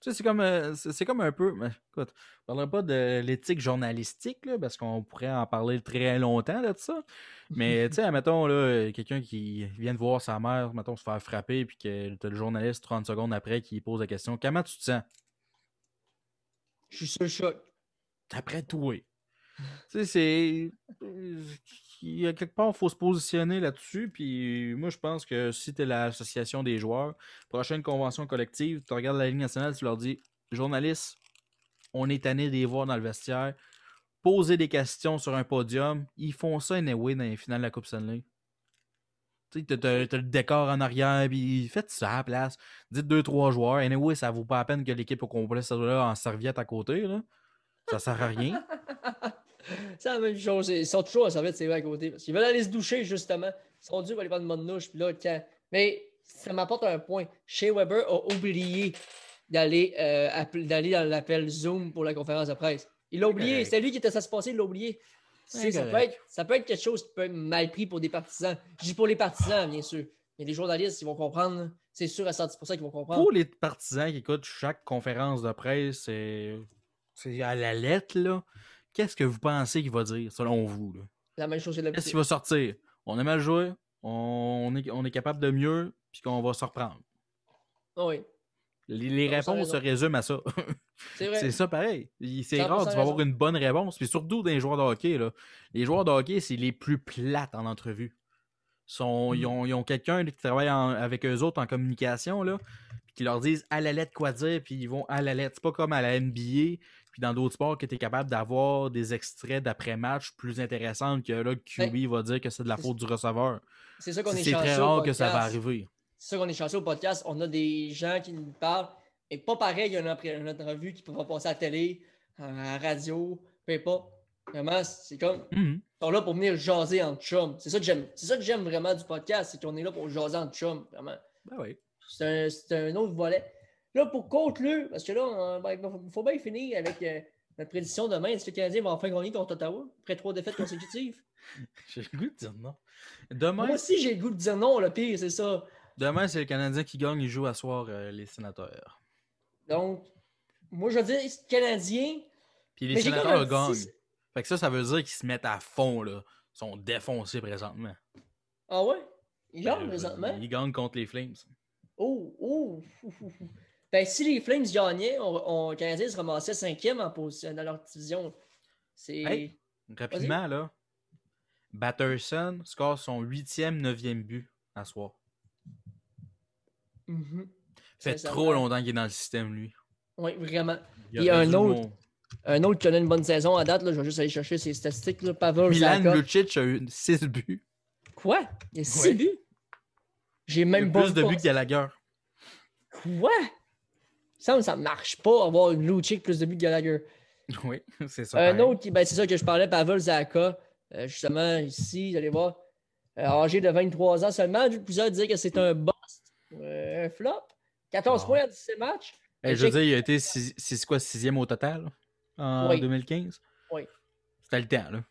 Tu sais, c'est comme, euh, c'est comme un peu. mais écoute, je ne parlerai pas de l'éthique journalistique, là, parce qu'on pourrait en parler très longtemps de ça. Mais tu sais, mettons, là, quelqu'un qui vient de voir sa mère, mettons, se faire frapper, puis que t'as le journaliste 30 secondes après qui pose la question Comment tu te sens? Je suis sur le choc. Après tout, oui. Tu sais, c'est. Il y a quelque part, il faut se positionner là-dessus. Puis moi, je pense que si tu es l'association des joueurs, prochaine convention collective, tu regardes la Ligue nationale, tu leur dis journalistes, on est tanné de les voir dans le vestiaire, poser des questions sur un podium. Ils font ça anyway dans les finales de la Coupe Stanley. Tu t'as- t'as t'as le décor en arrière, puis faites ça à la place. Dites deux, trois joueurs. Anyway, ça vaut pas la peine que l'équipe au complet soit là en serviette à côté. Là. Ça sert à rien. C'est la même chose. Ils sont toujours à serviette, c'est vrai à côté. Parce qu'ils veulent aller se doucher, justement. Ils sont durs pour aller prendre une bonne douche. Puis là, quand- Mais ça m'apporte un point. Shea Weber a oublié d'aller euh, d'aller dans l'appel Zoom pour la conférence de presse. Il l'a oublié. C'était lui qui était censé se passer, il l'a oublié. Tu sais, C'est ça, peut être, ça peut être quelque chose qui peut être mal pris pour des partisans. Je dis pour les partisans, bien sûr. Mais les journalistes, ils vont comprendre. C'est sûr à 110% qu'ils vont comprendre. Pour les partisans qui écoutent chaque conférence de presse, c'est c'est à la lettre, là. Qu'est-ce que vous pensez qu'il va dire, selon vous? là? La même chose que Qu'est-ce qu'il va sortir? On a mal joué, on est, on est capable de mieux, puis qu'on va se reprendre. Ah Oui, Les, les Non, ça a réponses se résument à ça. c'est vrai. c'est ça pareil. Il- C'est 100% rare, tu vas avoir une bonne réponse. Puis surtout dans les joueurs de hockey. Là. Les joueurs de hockey, c'est les plus plates en entrevue. Sont, Mm. Ils ont, ils ont quelqu'un qui travaille en- avec eux autres en communication, là, puis qui leur disent à la lettre quoi dire, puis ils vont à la lettre. C'est pas comme à la NBA, puis dans d'autres sports que tu es capable d'avoir des extraits d'après-match plus intéressants que là, QB va dire que c'est de la faute du receveur. C'est ça qu'on est C'est très chanceux rare que ça va arriver. C'est ça qu'on est chanceux au podcast. On a des gens qui nous parlent. Et pas pareil, il y a une, entrevue qui pourra passer à la télé, à la radio, peu importe. Vraiment, c'est comme. Mhm. Ils sont là pour venir jaser en chum. C'est ça que j'aime. C'est ça que j'aime vraiment du podcast, c'est qu'on est là pour jaser en chum, vraiment. Ben oui. C'est un, c'est un autre volet. Là, pour conclure, parce que là, ben, il faut bien finir avec euh, notre prédiction demain. Est-ce que le Canadien va enfin gagner contre Ottawa après trois défaites consécutives? J'ai le goût de dire non. Demain, Moi aussi, j'ai le goût de dire non, le pire, c'est ça. demain c'est le Canadien qui gagne, il joue à soir euh, les sénateurs. Donc, moi, je veux dire Canadien. Puis les Mais sénateurs gagnent. petit- Fait que ça, ça veut dire qu'ils se mettent à fond, là. Ils sont défoncés présentement. Ah ouais? Il gagne Ben, présentement. Ils gagnent contre les Flames. Oh, oh. Ben, si les Flames gagnaient, on, on, le Canadien se ramassait cinquième en position dans leur division. C'est. Hey. Rapidement, là. Batterson score son huitième, neuvième but à soir. Mhm. fait Sincèrement. trop longtemps qu'il est dans le système, lui. Oui, vraiment. Il Puis aurait un autre, un autre qui connaît une bonne saison à date, là, je vais juste aller chercher ses statistiques. Là. Pavel Milan. Lucic a eu 6 buts. Quoi? Il y a 6 Ouais. buts? J'ai Il a même pas plus de buts que Gallagher. Quoi? Ça marche pas avoir une Lucic plus de buts que Gallagher. Oui, c'est ça. Un pareil. autre, qui- ben, c'est ça que je parlais, Pavel Zaka, euh, justement, ici, vous allez voir, euh, âgé de 23 ans seulement, plusieurs disaient que c'est un bust, euh, un flop. 14 Ah. points en 17 matchs. Eh, je veux dire, il a été six- quoi, sixième au total en Oui. 2015? Oui. C'était le temps, là.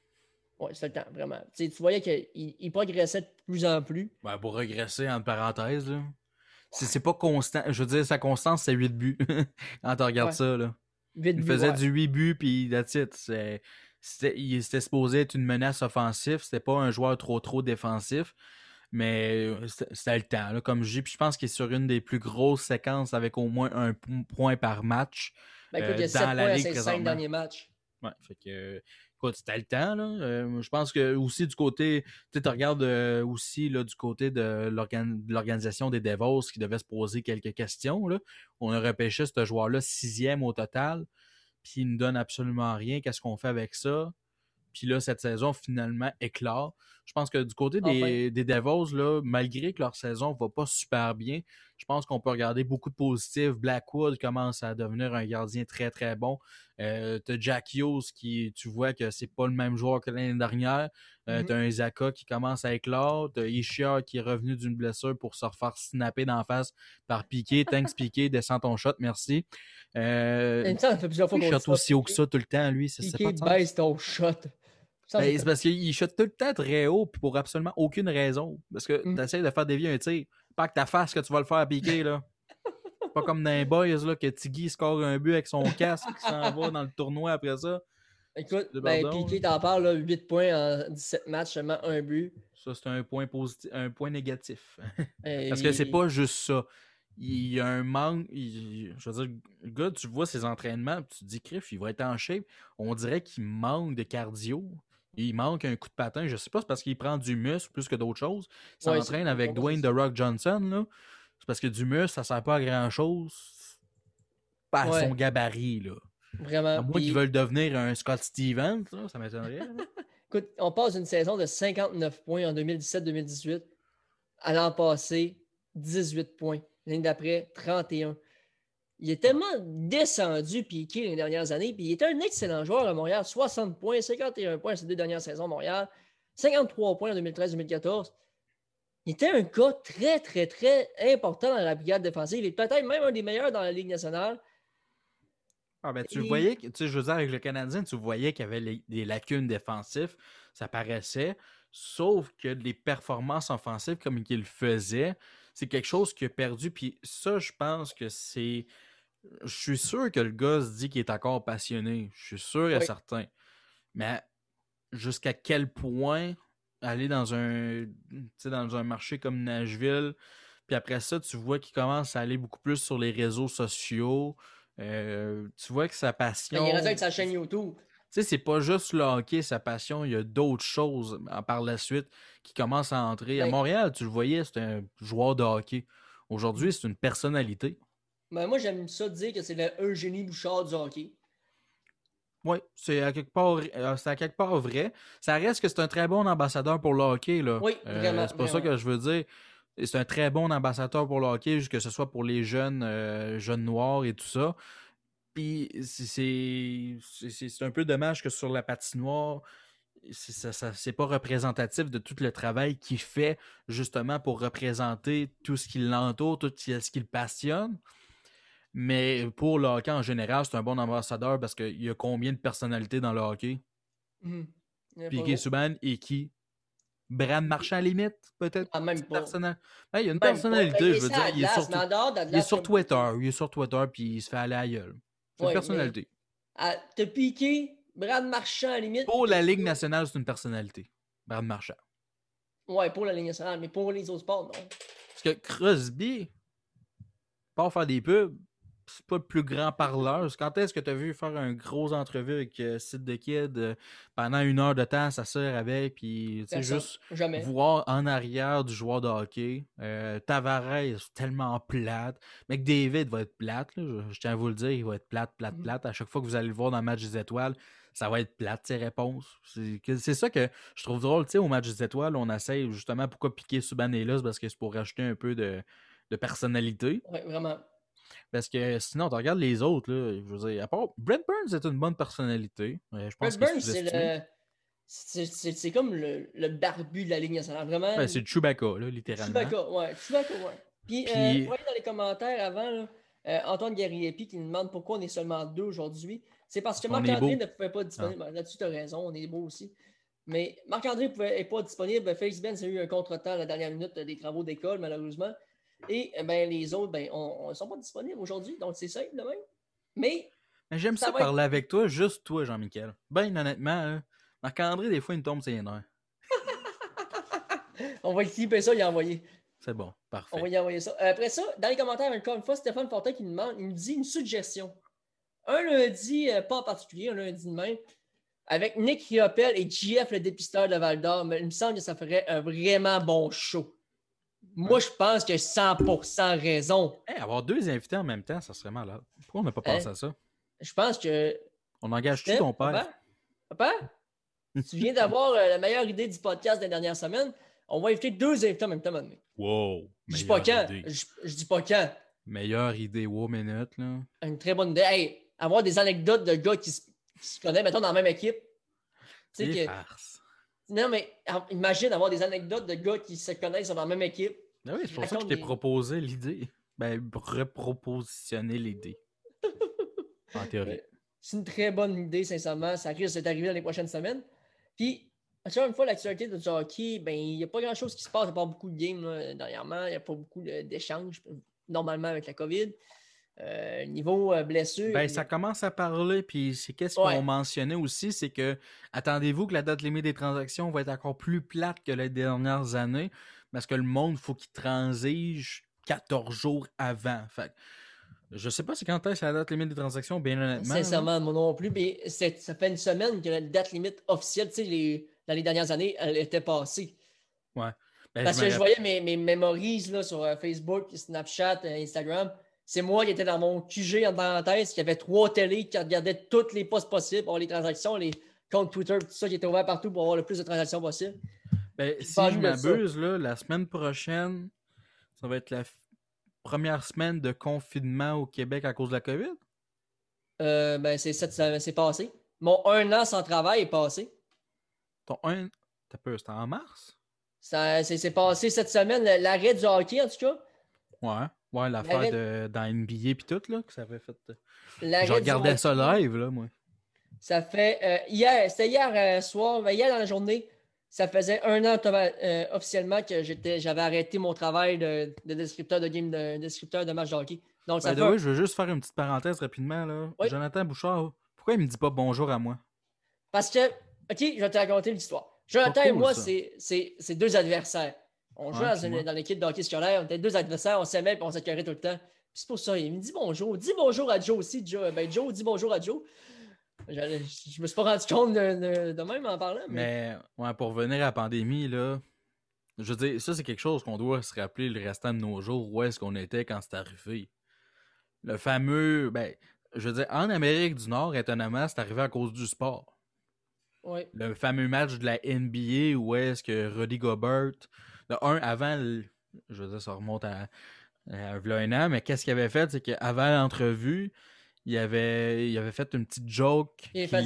Oui, c'est le temps, vraiment. Tu sais, tu voyais qu'il il progressait de plus en plus. Ben, pour regresser, entre parenthèses, là. C'est c'est pas constant. Je veux dire, sa constance, c'est 8 buts. Quand tu regardes Ouais. ça, là. Il faisait ouais. du 8 buts, puis that's it. C'est- C'était, il était supposé être une menace offensive. C'était pas un joueur trop, trop défensif. Mais euh, c'était le temps, là, comme je dis. Puis je pense qu'il est sur une des plus grosses séquences avec au moins un point par match. Ben, écoute, il y a euh, 7 dans points la à ligue ses 5 présentement. derniers matchs. Ouais, fait que Écoute, c'était le temps, là. Euh, je pense que aussi du côté, tu regardes euh, aussi là, du côté de l'organ- de l'organisation des Devils qui devait se poser quelques questions. Là. On a repêché ce joueur-là sixième au total, puis il ne donne absolument rien. Qu'est-ce qu'on fait avec ça? Puis là, cette saison, finalement, éclore. Je pense que du côté des, Enfin. des Devils, là, malgré que leur saison va pas super bien, je pense qu'on peut regarder beaucoup de positifs. Blackwood commence à devenir un gardien très, très bon. Euh, t'as Jack Hughes qui, tu vois que c'est pas le même joueur que l'année dernière. Euh, Mhm. T'as un Isaka qui commence à éclore. T'as Ishia qui est revenu d'une blessure pour se refaire snapper d'en face par Piqué. Thanks Piqué, descends ton shot, merci. Euh, ça fait plusieurs fois il qu'on shot aussi haut que ça tout le temps, lui. Ça, Piqué baisse ton shot. Ben, c'est- parce qu'il shot tout le temps très haut puis pour absolument aucune raison. Parce que Mm. tu essaies de faire dévier un tir. Pas que ta face que tu vas le faire à piquer, là. pas comme dans les boys, là, que Tiggy score un but avec son casque qui s'en va dans le tournoi après ça. Écoute, ben, Piqué, t'en parles, là, 8 points en 17 matchs, seulement un but. Ça, c'est un point positif, un point négatif. Et- Parce que c'est pas juste ça. Il y a un manque. il- je veux dire, le gars, tu vois ses entraînements, tu te dis, Criff, il va être en shape. On dirait qu'il manque de cardio. Il manque un coup de patin. Je sais pas, c'est parce qu'il prend du muscle plus que d'autres choses. Il s'entraîne avec Dwayne The Rock Johnson. là. C'est parce que du muscle, ça sert pas à grand chose. Pas à Ouais. son gabarit. Là. Vraiment. À moins qu'ils veulent devenir un Scott Stevens, là, ça m'étonnerait. Écoute, on passe d'une saison de 59 points en 2017-2018 à l'an passé, 18 points. L'année d'après, 31. Il est tellement descendu, Piqué, les dernières années, puis il était un excellent joueur à Montréal. 60 points, 51 points ces deux dernières saisons à Montréal, 53 points en 2013-2014. Il était un gars très, très, très important dans la brigade défensive. Il est peut-être même un des meilleurs dans la Ligue nationale. Ah ben, tu Et- voyais, tu sais, je veux dire, avec le Canadien, tu voyais qu'il y avait les- des lacunes défensives, ça paraissait, sauf que les performances offensives comme qu'il faisait, c'est quelque chose qu'il a perdu, puis ça, je pense que c'est... Je suis sûr que le gars se dit qu'il est encore passionné, je suis sûr et Oui. certain, mais jusqu'à quel point aller dans un, dans un marché comme Nashville, puis après ça, tu vois qu'il commence à aller beaucoup plus sur les réseaux sociaux, euh, tu vois que sa passion. Il avec sa chaîne YouTube. Tu sais, c'est pas juste le hockey, sa passion, il y a d'autres choses euh, par la suite qui commencent à entrer. À Montréal, tu le voyais, c'était un joueur de hockey. Aujourd'hui, c'est une personnalité. Ben, moi, j'aime ça dire que c'est le Eugénie Bouchard du hockey. Oui, c'est à quelque part, euh, c'est à quelque part vrai. Ça reste que c'est un très bon ambassadeur pour le hockey. Là. Oui, Euh, vraiment, c'est pas ça que je veux dire. C'est un très bon ambassadeur pour le hockey, que ce soit pour les jeunes, euh, jeunes noirs et tout ça. Puis c'est- un peu dommage que sur la patinoire, c'est ça, ça- c'est pas représentatif de tout le travail qu'il fait justement pour représenter tout ce qui l'entoure, tout ce qui le passionne. Mais pour le hockey en général, c'est un bon ambassadeur parce qu'il y a combien de personnalités dans le hockey? A pas Piqué. Subban et qui? Brad Marchand à la limite, peut-être? Ah, même pas. Ben, il y a une Même personnalité, je veux dire. Il est, sur, mais il est Twitter. Il est sur Twitter puis il se fait aller à la gueule. C'est Ouais, une personnalité. Ah, T'as piqué Brad Marchand à la limite. Pour la Ligue nationale, c'est une personnalité. Brad Marchand. Ouais, pour la Ligue nationale, mais pour les autres sports, non. Parce que Crosby, pas faire des pubs, c'est pas le plus grand parleur. Quand est-ce que tu as vu faire un gros entrevue avec euh, Sid the Kid euh, pendant une heure de temps, ça sert avec, puis tu sais, Personne. juste Jamais. voir en arrière du joueur de hockey. Euh, Tavares, tellement plate. McDavid va être plate, là, je, je tiens à vous le dire, il va être plate, plate, Mhm. plate. À chaque fois que vous allez le voir dans le match des étoiles, ça va être plate, ses réponses. C'est ça que je trouve drôle, tu sais, au match des étoiles, on essaye justement pourquoi piquer c'est parce que c'est pour rajouter un peu de, de personnalité. Ouais, vraiment. Parce que sinon, tu regardes les autres, là, je veux dire, à part Brent Burns est une bonne personnalité. Je pense Burns, c'est le. c'est- comme le, le barbu de la Ligue nationale. Vraiment. Ben, c'est Chewbacca, là, littéralement. Chewbacca, ouais. Chewbacca, ouais. Puis, Puis- euh, vous voyez dans les commentaires avant, là, euh, Antoine Gariepi qui nous demande pourquoi on est seulement deux aujourd'hui. C'est parce que Marc-André ne pouvait pas être disponible. Ben, Là-dessus, tu as raison, on est beau aussi. Mais Marc-André n'est pas disponible. Félix Benz a eu un contretemps à la dernière minute des travaux d'école, malheureusement. Et euh, ben, les autres, ben, on ne sont pas disponibles aujourd'hui. Donc, c'est simple de même. Mais Mais J'aime Ça ça, va être- parler avec toi, juste toi, Jean-Michel. Ben, honnêtement, hein, Marc-André, des fois, il me tombe ses nerfs. on va clipper ça et envoyer. C'est bon, parfait. On va y envoyer ça. Euh, Après ça, dans les commentaires, encore une fois, Stéphane Fortin qui nous demande, il nous dit une suggestion. Un lundi, euh, pas en particulier, un lundi de même, avec Nick Riopel et JF, le dépisteur de Val d'Or, mais il me semble que ça ferait un vraiment bon show. Moi, je pense que 100% raison. Hey, avoir deux invités en même temps, ça serait malade. Pourquoi on n'a pas Hein? pensé à ça? Je pense que. On engage-tu ton père? Papa? Papa? tu viens d'avoir euh, la meilleure idée du podcast des dernières semaines. On va inviter deux invités en même temps, maintenant. Wow! Je dis pas quand. Je, je dis pas quand. Meilleure idée, wow, minute, là. Une très bonne idée. Hey, avoir des anecdotes de gars qui se, qui se connaissent, mettons, dans la même équipe. Que- farces. Non, mais imagine avoir des anecdotes de gars qui se connaissent dans la même équipe. Ah oui, c'est pour ça que je t'ai des- proposé l'idée. Ben, repropositionner l'idée. En théorie. Ouais. C'est une très bonne idée, sincèrement. Ça risque d'être arrivé dans les prochaines semaines. Puis, encore une fois, l'actualité de du hockey, ben, il n'y a pas grand-chose qui se passe. Il n'y a pas beaucoup de games là, dernièrement. Il n'y a pas beaucoup d'échanges, normalement, avec la COVID. Euh, niveau euh, blessure. Ben, ça commence à parler, puis c'est qu'est-ce Ouais. qu'on mentionnait aussi, c'est que attendez-vous que la date limite des transactions va être encore plus plate que les dernières années, parce que le monde, faut qu'il transige 14 jours avant. Fait je sais pas c'est quand est-ce la date limite des transactions, bien honnêtement. Sincèrement, moi non plus. Mais ça fait une semaine que la date limite officielle, tu sais, les- dans les dernières années, elle était passée. Ben, Parce que je voyais mes, mes memories là, sur euh, Facebook, Snapchat, Instagram. C'est moi qui étais dans mon QG en parenthèse, qui avait trois télés, qui regardait toutes les postes possibles pour les transactions, les comptes Twitter, tout ça qui était ouvert partout pour avoir le plus de transactions possible. Ben, si je m'abuse, la semaine prochaine, ça va être la première semaine de confinement au Québec à cause de la COVID? Euh, ben, c'est passé. Mon un an sans travail est passé. Ton un. T'as peur, c'était en mars? Ça- C'est passé cette semaine, l'arrêt du hockey en tout cas. Ouais. Ouais, l'affaire L'arrêt- de dans NBA pis tout, là, que ça avait fait. euh, Je regardais ça live, là, moi. Ça fait euh, hier, c'était hier euh, soir, mais hier dans la journée, ça faisait un an euh, officiellement que j'étais, j'avais arrêté mon travail de, de descripteur de game, de descripteur de match de hockey. Donc ça fait je veux juste faire une petite parenthèse rapidement, là. Oui. Jonathan Bouchard, pourquoi il me dit pas bonjour à moi? parce que, ok, je vais te raconter l'histoire. Jonathan et moi, c'est deux adversaires. On jouait dans, une- dans l'équipe de hockey scolaire, on était deux adversaires, on s'aimait et on s'écœurait tout le temps. Puis c'est pour ça, il me dit bonjour. Dis bonjour à Joe aussi, Joe. Ben, Joe, dis bonjour à Joe. Je me suis pas rendu compte de, de- de même en parlant, mais, Mais, ouais, pour revenir à la pandémie, là, je veux dire, ça, c'est quelque chose qu'on doit se rappeler le restant de nos jours, où est-ce qu'on était quand c'est arrivé. Le fameux, ben, je veux dire, en Amérique du Nord, étonnamment, c'est arrivé à cause du sport. ouais. Le fameux match de la NBA où est-ce que Rudy Gobert, de un, avant, le- je veux dire, ça remonte à, à un an, mais qu'est-ce qu'il avait fait, c'est qu'avant l'entrevue, il avait, il avait fait une petite joke. Il qui- faisait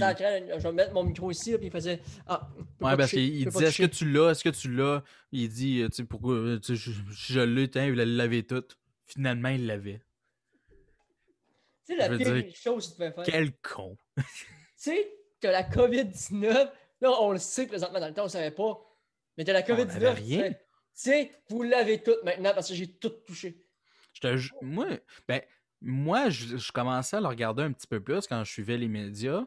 je vais mettre mon micro ici, puis il faisait Ah, je Ouais, parce qu'il je disait est-ce que tu l'as, est-ce que tu l'as? Il dit euh, tu sais pourquoi euh, tu sais, je- je l'ai, il l'avait tout. Finalement, il l'avait. Tu sais, la je pire dire, chose que tu peux faire. Quel con. Tu sais, que la COVID-19, là, on le sait présentement, dans le temps, on ne savait pas. Mais de la On avait COVID-19, sais, vous l'avez toutes maintenant parce que j'ai tout touché. Je te moi, ben, moi, je, commençais à le regarder un petit peu plus quand je suivais les médias,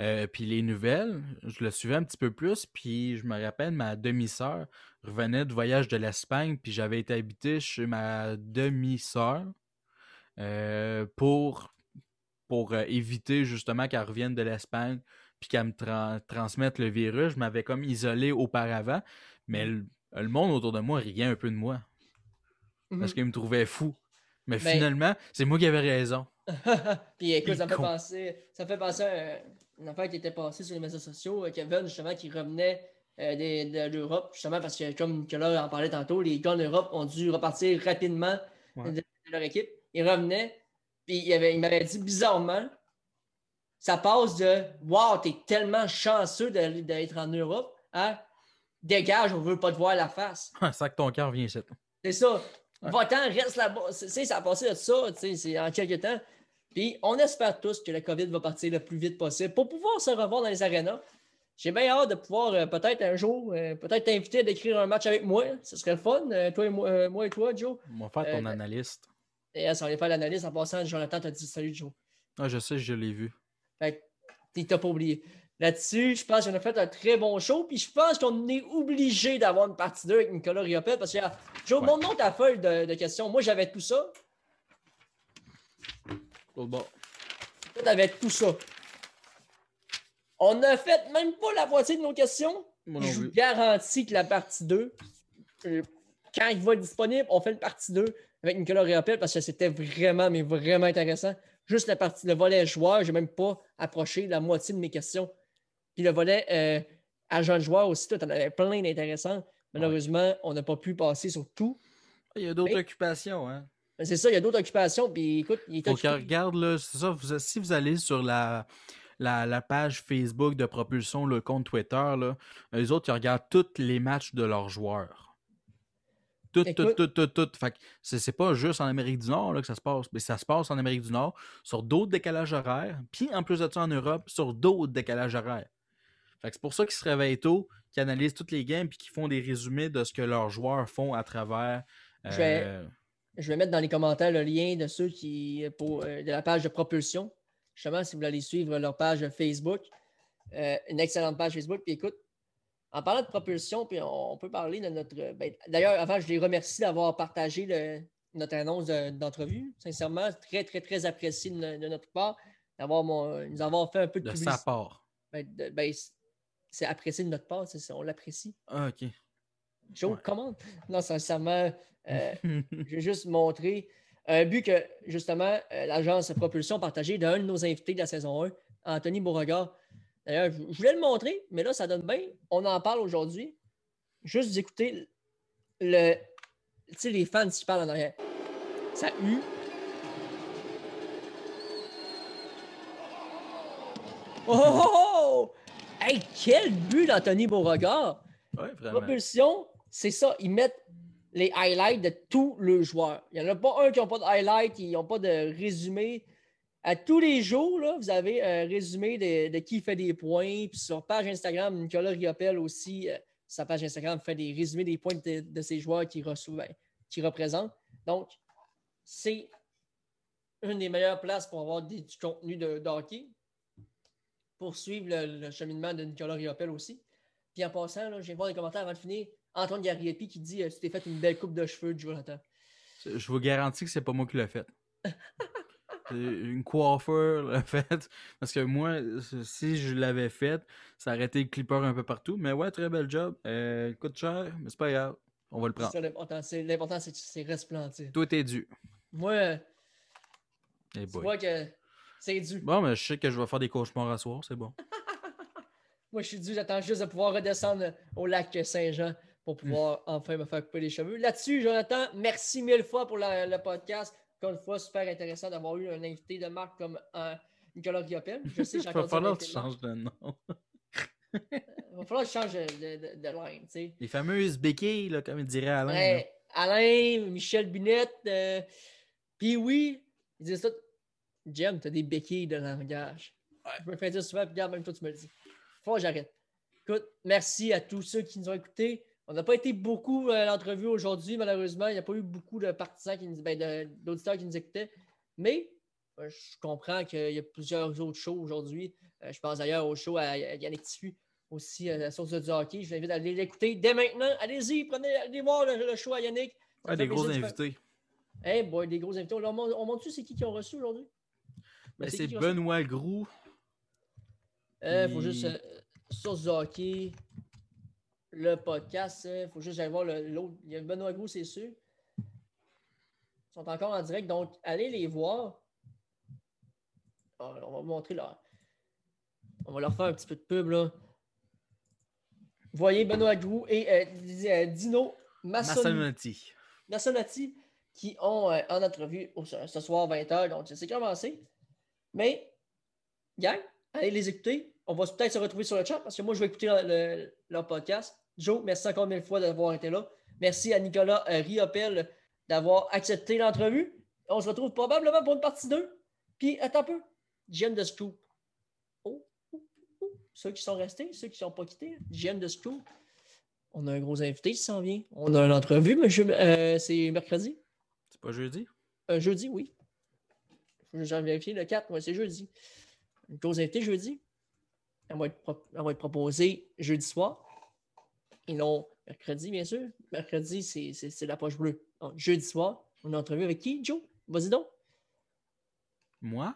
euh, puis les nouvelles. Je le suivais un petit peu plus, puis je me rappelle, ma demi-sœur revenait de voyage de l'Espagne, puis j'avais été habité chez ma demi-sœur euh, pour, pour euh, éviter justement qu'elle revienne de l'Espagne, puis qu'elle me tran- transmette le virus. Je m'avais comme isolé auparavant, mais le, le monde autour de moi riait un peu de moi parce Mhm. qu'il me trouvait fou. Mais Ben- finalement, c'est moi qui avais raison. Puis écoute, ça me fait penser, ça me fait penser à un- une affaire qui était passée sur les médias sociaux. euh, Kevin, justement, qui revenait euh, des- de, l'Europe, justement, parce que comme Nicolas en parlait tantôt, les gars en Europe ont dû repartir rapidement Ouais. de, leur équipe. Ils revenaient, puis il, avait- il m'avait dit bizarrement, ça passe de Wow, t'es tellement chanceux d'être en Europe à Dégage, on veut pas te voir la face. ça que ton cœur vient ici. C'est ça. Ouais. Va-t'en, reste là-bas. Ça a passé de ça, tu sais, c'est en quelques temps. Puis on espère tous que la COVID va partir le plus vite possible pour pouvoir se revoir dans les arénas. J'ai bien hâte de pouvoir euh, peut-être un jour, euh, peut-être t'inviter à décrire un match avec moi. Ce serait le fun, euh, toi et moi, moi et toi, Joe. On va faire ton analyste. Et ça va aller faire l'analyse en passant. Jonathan t'a dit salut, Joe. Ah, je sais, je l'ai vu. Fait que il t'a pas oublié. Là-dessus, je pense qu'on a fait un très bon show. Puis je pense qu'on est obligé d'avoir une partie 2 avec Nicolas Riopel. Parce que, Joe, Ouais. montre-nous ta feuille de, de questions. Moi, j'avais tout ça. L'autre bord. Toi, t'avais tout ça. On n'a fait même pas la moitié de nos questions. Moi Je vous garantis que la partie 2, euh, quand il va être disponible, on fait une partie 2 avec Nicolas Réapel parce que c'était vraiment, mais vraiment intéressant. Juste la partie, le volet joueur, j'ai même pas approché la moitié de mes questions. Puis le volet euh, agent de joueur aussi, tu en avais plein d'intéressants. Malheureusement, on n'a pas pu passer sur tout. Il y a d'autres Mais- occupations, hein. Mais c'est ça, il y a d'autres occupations. Puis écoute, il est Faut occupé. que regarde, là, c'est ça, vous- si vous allez sur la, la, la page Facebook de Propulsion, le compte Twitter, là, eux autres, ils regardent tous les matchs de leurs joueurs. Tout, tout, Écoute- tout, tout, tout. Fait c'est pas juste en Amérique du Nord là, que ça se passe, mais ça se passe en Amérique du Nord sur d'autres décalages horaires, puis en plus de ça en Europe, sur d'autres décalages horaires. C'est pour ça qu'ils se réveillent tôt, qu'ils analysent toutes les games, puis qu'ils font des résumés de ce que leurs joueurs font à travers. Je vais- euh, Je vais mettre dans les commentaires le lien de ceux qui pour, euh, de la page de propulsion. Justement, si vous voulez aller suivre leur page Facebook, euh, une excellente page Facebook. Puis écoute, en parlant de propulsion, puis on, on peut parler de notre. ben, D'ailleurs, avant, je les remercie d'avoir partagé le- notre annonce de- d'entrevue. Sincèrement, très, très, très apprécié de, de notre part d'avoir nous avoir fait un peu de, de publicité. sa part. Ben, de- ben, c'est- apprécié de notre part, on l'apprécie. Ah, ok. Joe, Ouais. commande. Non, sincèrement, euh, je vais juste montrer un but que, justement, euh, l'agence Propulsion a partagé d'un de nos invités de la saison 1, Anthony Beauregard. D'ailleurs, je voulais le montrer, mais là, ça donne bien. On en parle aujourd'hui. Juste d'écouter le. Tu sais, les fans qui parlent en arrière. Ça eut. Oh, oh, oh! Hey, quel but d'Anthony Beauregard! Ouais. Propulsion, c'est ça. Ils mettent les highlights de tous les joueurs. Il n'y en a pas un qui n'a pas de highlights, qui n'ont pas de résumé. À tous les jours, là, vous avez un résumé de, de qui fait des points. Puis sur page Instagram, Nicolas Riopel aussi, euh, sa page Instagram fait des résumés des points de, de ces joueurs qui, ben, qui représentent. Donc, c'est une des meilleures places pour avoir des- du contenu de, de hockey. Pour suivre le, le cheminement de Nicolas Riopel aussi. Puis en passant, là, je viens de voir les commentaires avant de finir. Antoine Gariepi qui dit euh, Tu t'es fait une belle coupe de cheveux, Jonathan. Je vous garantis que c'est pas moi qui l'ai fait. C'est Une coiffeur l'a fait. Parce que moi, si je l'avais fait, ça aurait été le clipper un peu partout. Mais ouais, très bel job. Euh, coûte cher, mais c'est pas grave. On va le prendre. l'important. C'est- resplendir. Toi, t'es dû. Moi, euh, Eh tu boy. vois que c'est dû. Bon, mais je sais que je vais faire des cauchemars à soir, c'est bon. Moi, je suis dû. J'attends juste de pouvoir redescendre au lac Saint-Jean pour pouvoir enfin me faire couper les cheveux. Là-dessus, Jonathan, merci mille fois pour la- le podcast. Encore une fois, super intéressant d'avoir eu un invité de marque comme euh, Nicolas Riopel. Je sais, Il va falloir que tu changes de nom. Il va falloir que je change de, de, de line, tu sais. Les fameuses béquilles, là, comme il dirait Alain. Ouais, Alain, Michel Binette, euh, puis oui, ils disent tout. Jem, t'as des béquilles de langage. Je me fais dire souvent, puis regarde, même toi, tu me le dis. Faut que j'arrête. Écoute, merci à tous ceux qui nous ont écoutés. On n'a pas été beaucoup à l'entrevue aujourd'hui, malheureusement. Il n'y a pas eu beaucoup de partisans, qui nous, ben, de- d'auditeurs qui nous écoutaient. Mais euh, je comprends qu'il y a plusieurs autres shows aujourd'hui. Euh, je pense d'ailleurs au show à, à Yannick Tiffu, aussi à la source de du hockey. Je vous invite à aller l'écouter dès maintenant. Allez-y, prenez, allez voir le, le show à Yannick. Des gros invités. Hey boy, des gros invités. On, on montre-tu c'est qui qui ont reçu aujourd'hui? Ben, c'est? Benoît Groux. Il faut juste euh, source hockey, le podcast. Il faut juste aller voir l'autre. Il y a Benoît Gros, c'est sûr. Ils sont encore en direct, donc allez les voir. Ah, on va vous montrer là. On va leur faire un petit peu de pub là. Vous voyez Benoît Grou et euh, euh, Dino Massoni. Massanotti. Nationati qui ont euh, en entrevue au- ce soir 20h. Donc, c'est commencé. Mais, gang, allez les écouter. On va peut-être se retrouver sur le chat parce que moi, je vais écouter le- le- leur podcast. Joe, merci encore mille fois d'avoir été là. Merci à Nicolas euh, Riopel d'avoir accepté l'entrevue. On se retrouve probablement pour une partie 2. Puis, attends un peu. GM de Scoop. Oh, oh, oh. Ceux qui sont restés, ceux qui ne sont pas quittés. GM de Scoop. On a un gros invité qui s'en vient. On a une entrevue, monsieur. euh, c'est mercredi. C'est pas jeudi? Euh, jeudi, oui. J'en vérifier le 4, ouais, c'est jeudi. Une grosse invité jeudi. Elle va, être pro- elle va être proposée jeudi soir. Et non mercredi, bien sûr. Mercredi, c'est- la poche bleue. Donc, jeudi soir, on a une entrevue avec qui, Joe? Vas-y donc. Moi?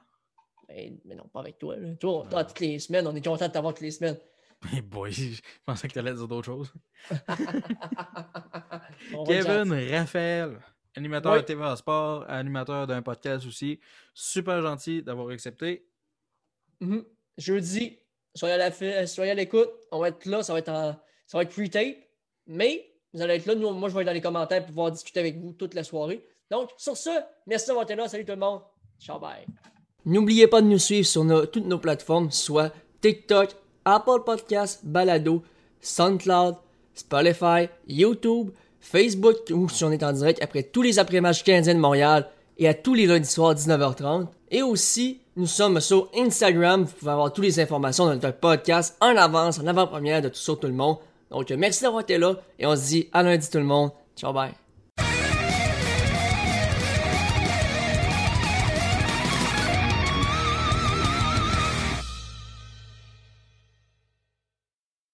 Ben, mais non, pas avec toi. Là. Toi, toi, toutes les semaines, on est content de t'avoir toutes les semaines. Mais boy, je pensais que tu allais dire d'autres choses. Kevin Raphaël, animateur Oui. de TVA Sport, animateur d'un podcast aussi. Super gentil d'avoir accepté. Mhm. Jeudi, soyez à la fi- soyez à l'écoute. On va être là, ça va être en, ça va être pre-tape. Mais vous allez être là. Nous, moi, je vais être dans les commentaires pour pouvoir discuter avec vous toute la soirée. Donc, sur ce, merci d'avoir été là. Salut tout le monde. Ciao, bye. N'oubliez pas de nous suivre sur nos- toutes nos plateformes, soit TikTok, Apple Podcasts, Balado, SoundCloud, Spotify, YouTube, Facebook, ou si on est en direct après tous les après-matchs canadiens de Montréal et à tous les lundis soirs 19h30. Et aussi, nous sommes sur Instagram. Vous pouvez avoir toutes les informations de notre podcast en avance, en avant-première de tout ça, tout le monde. Donc, merci d'avoir été là et on se dit à lundi tout le monde. Ciao, bye.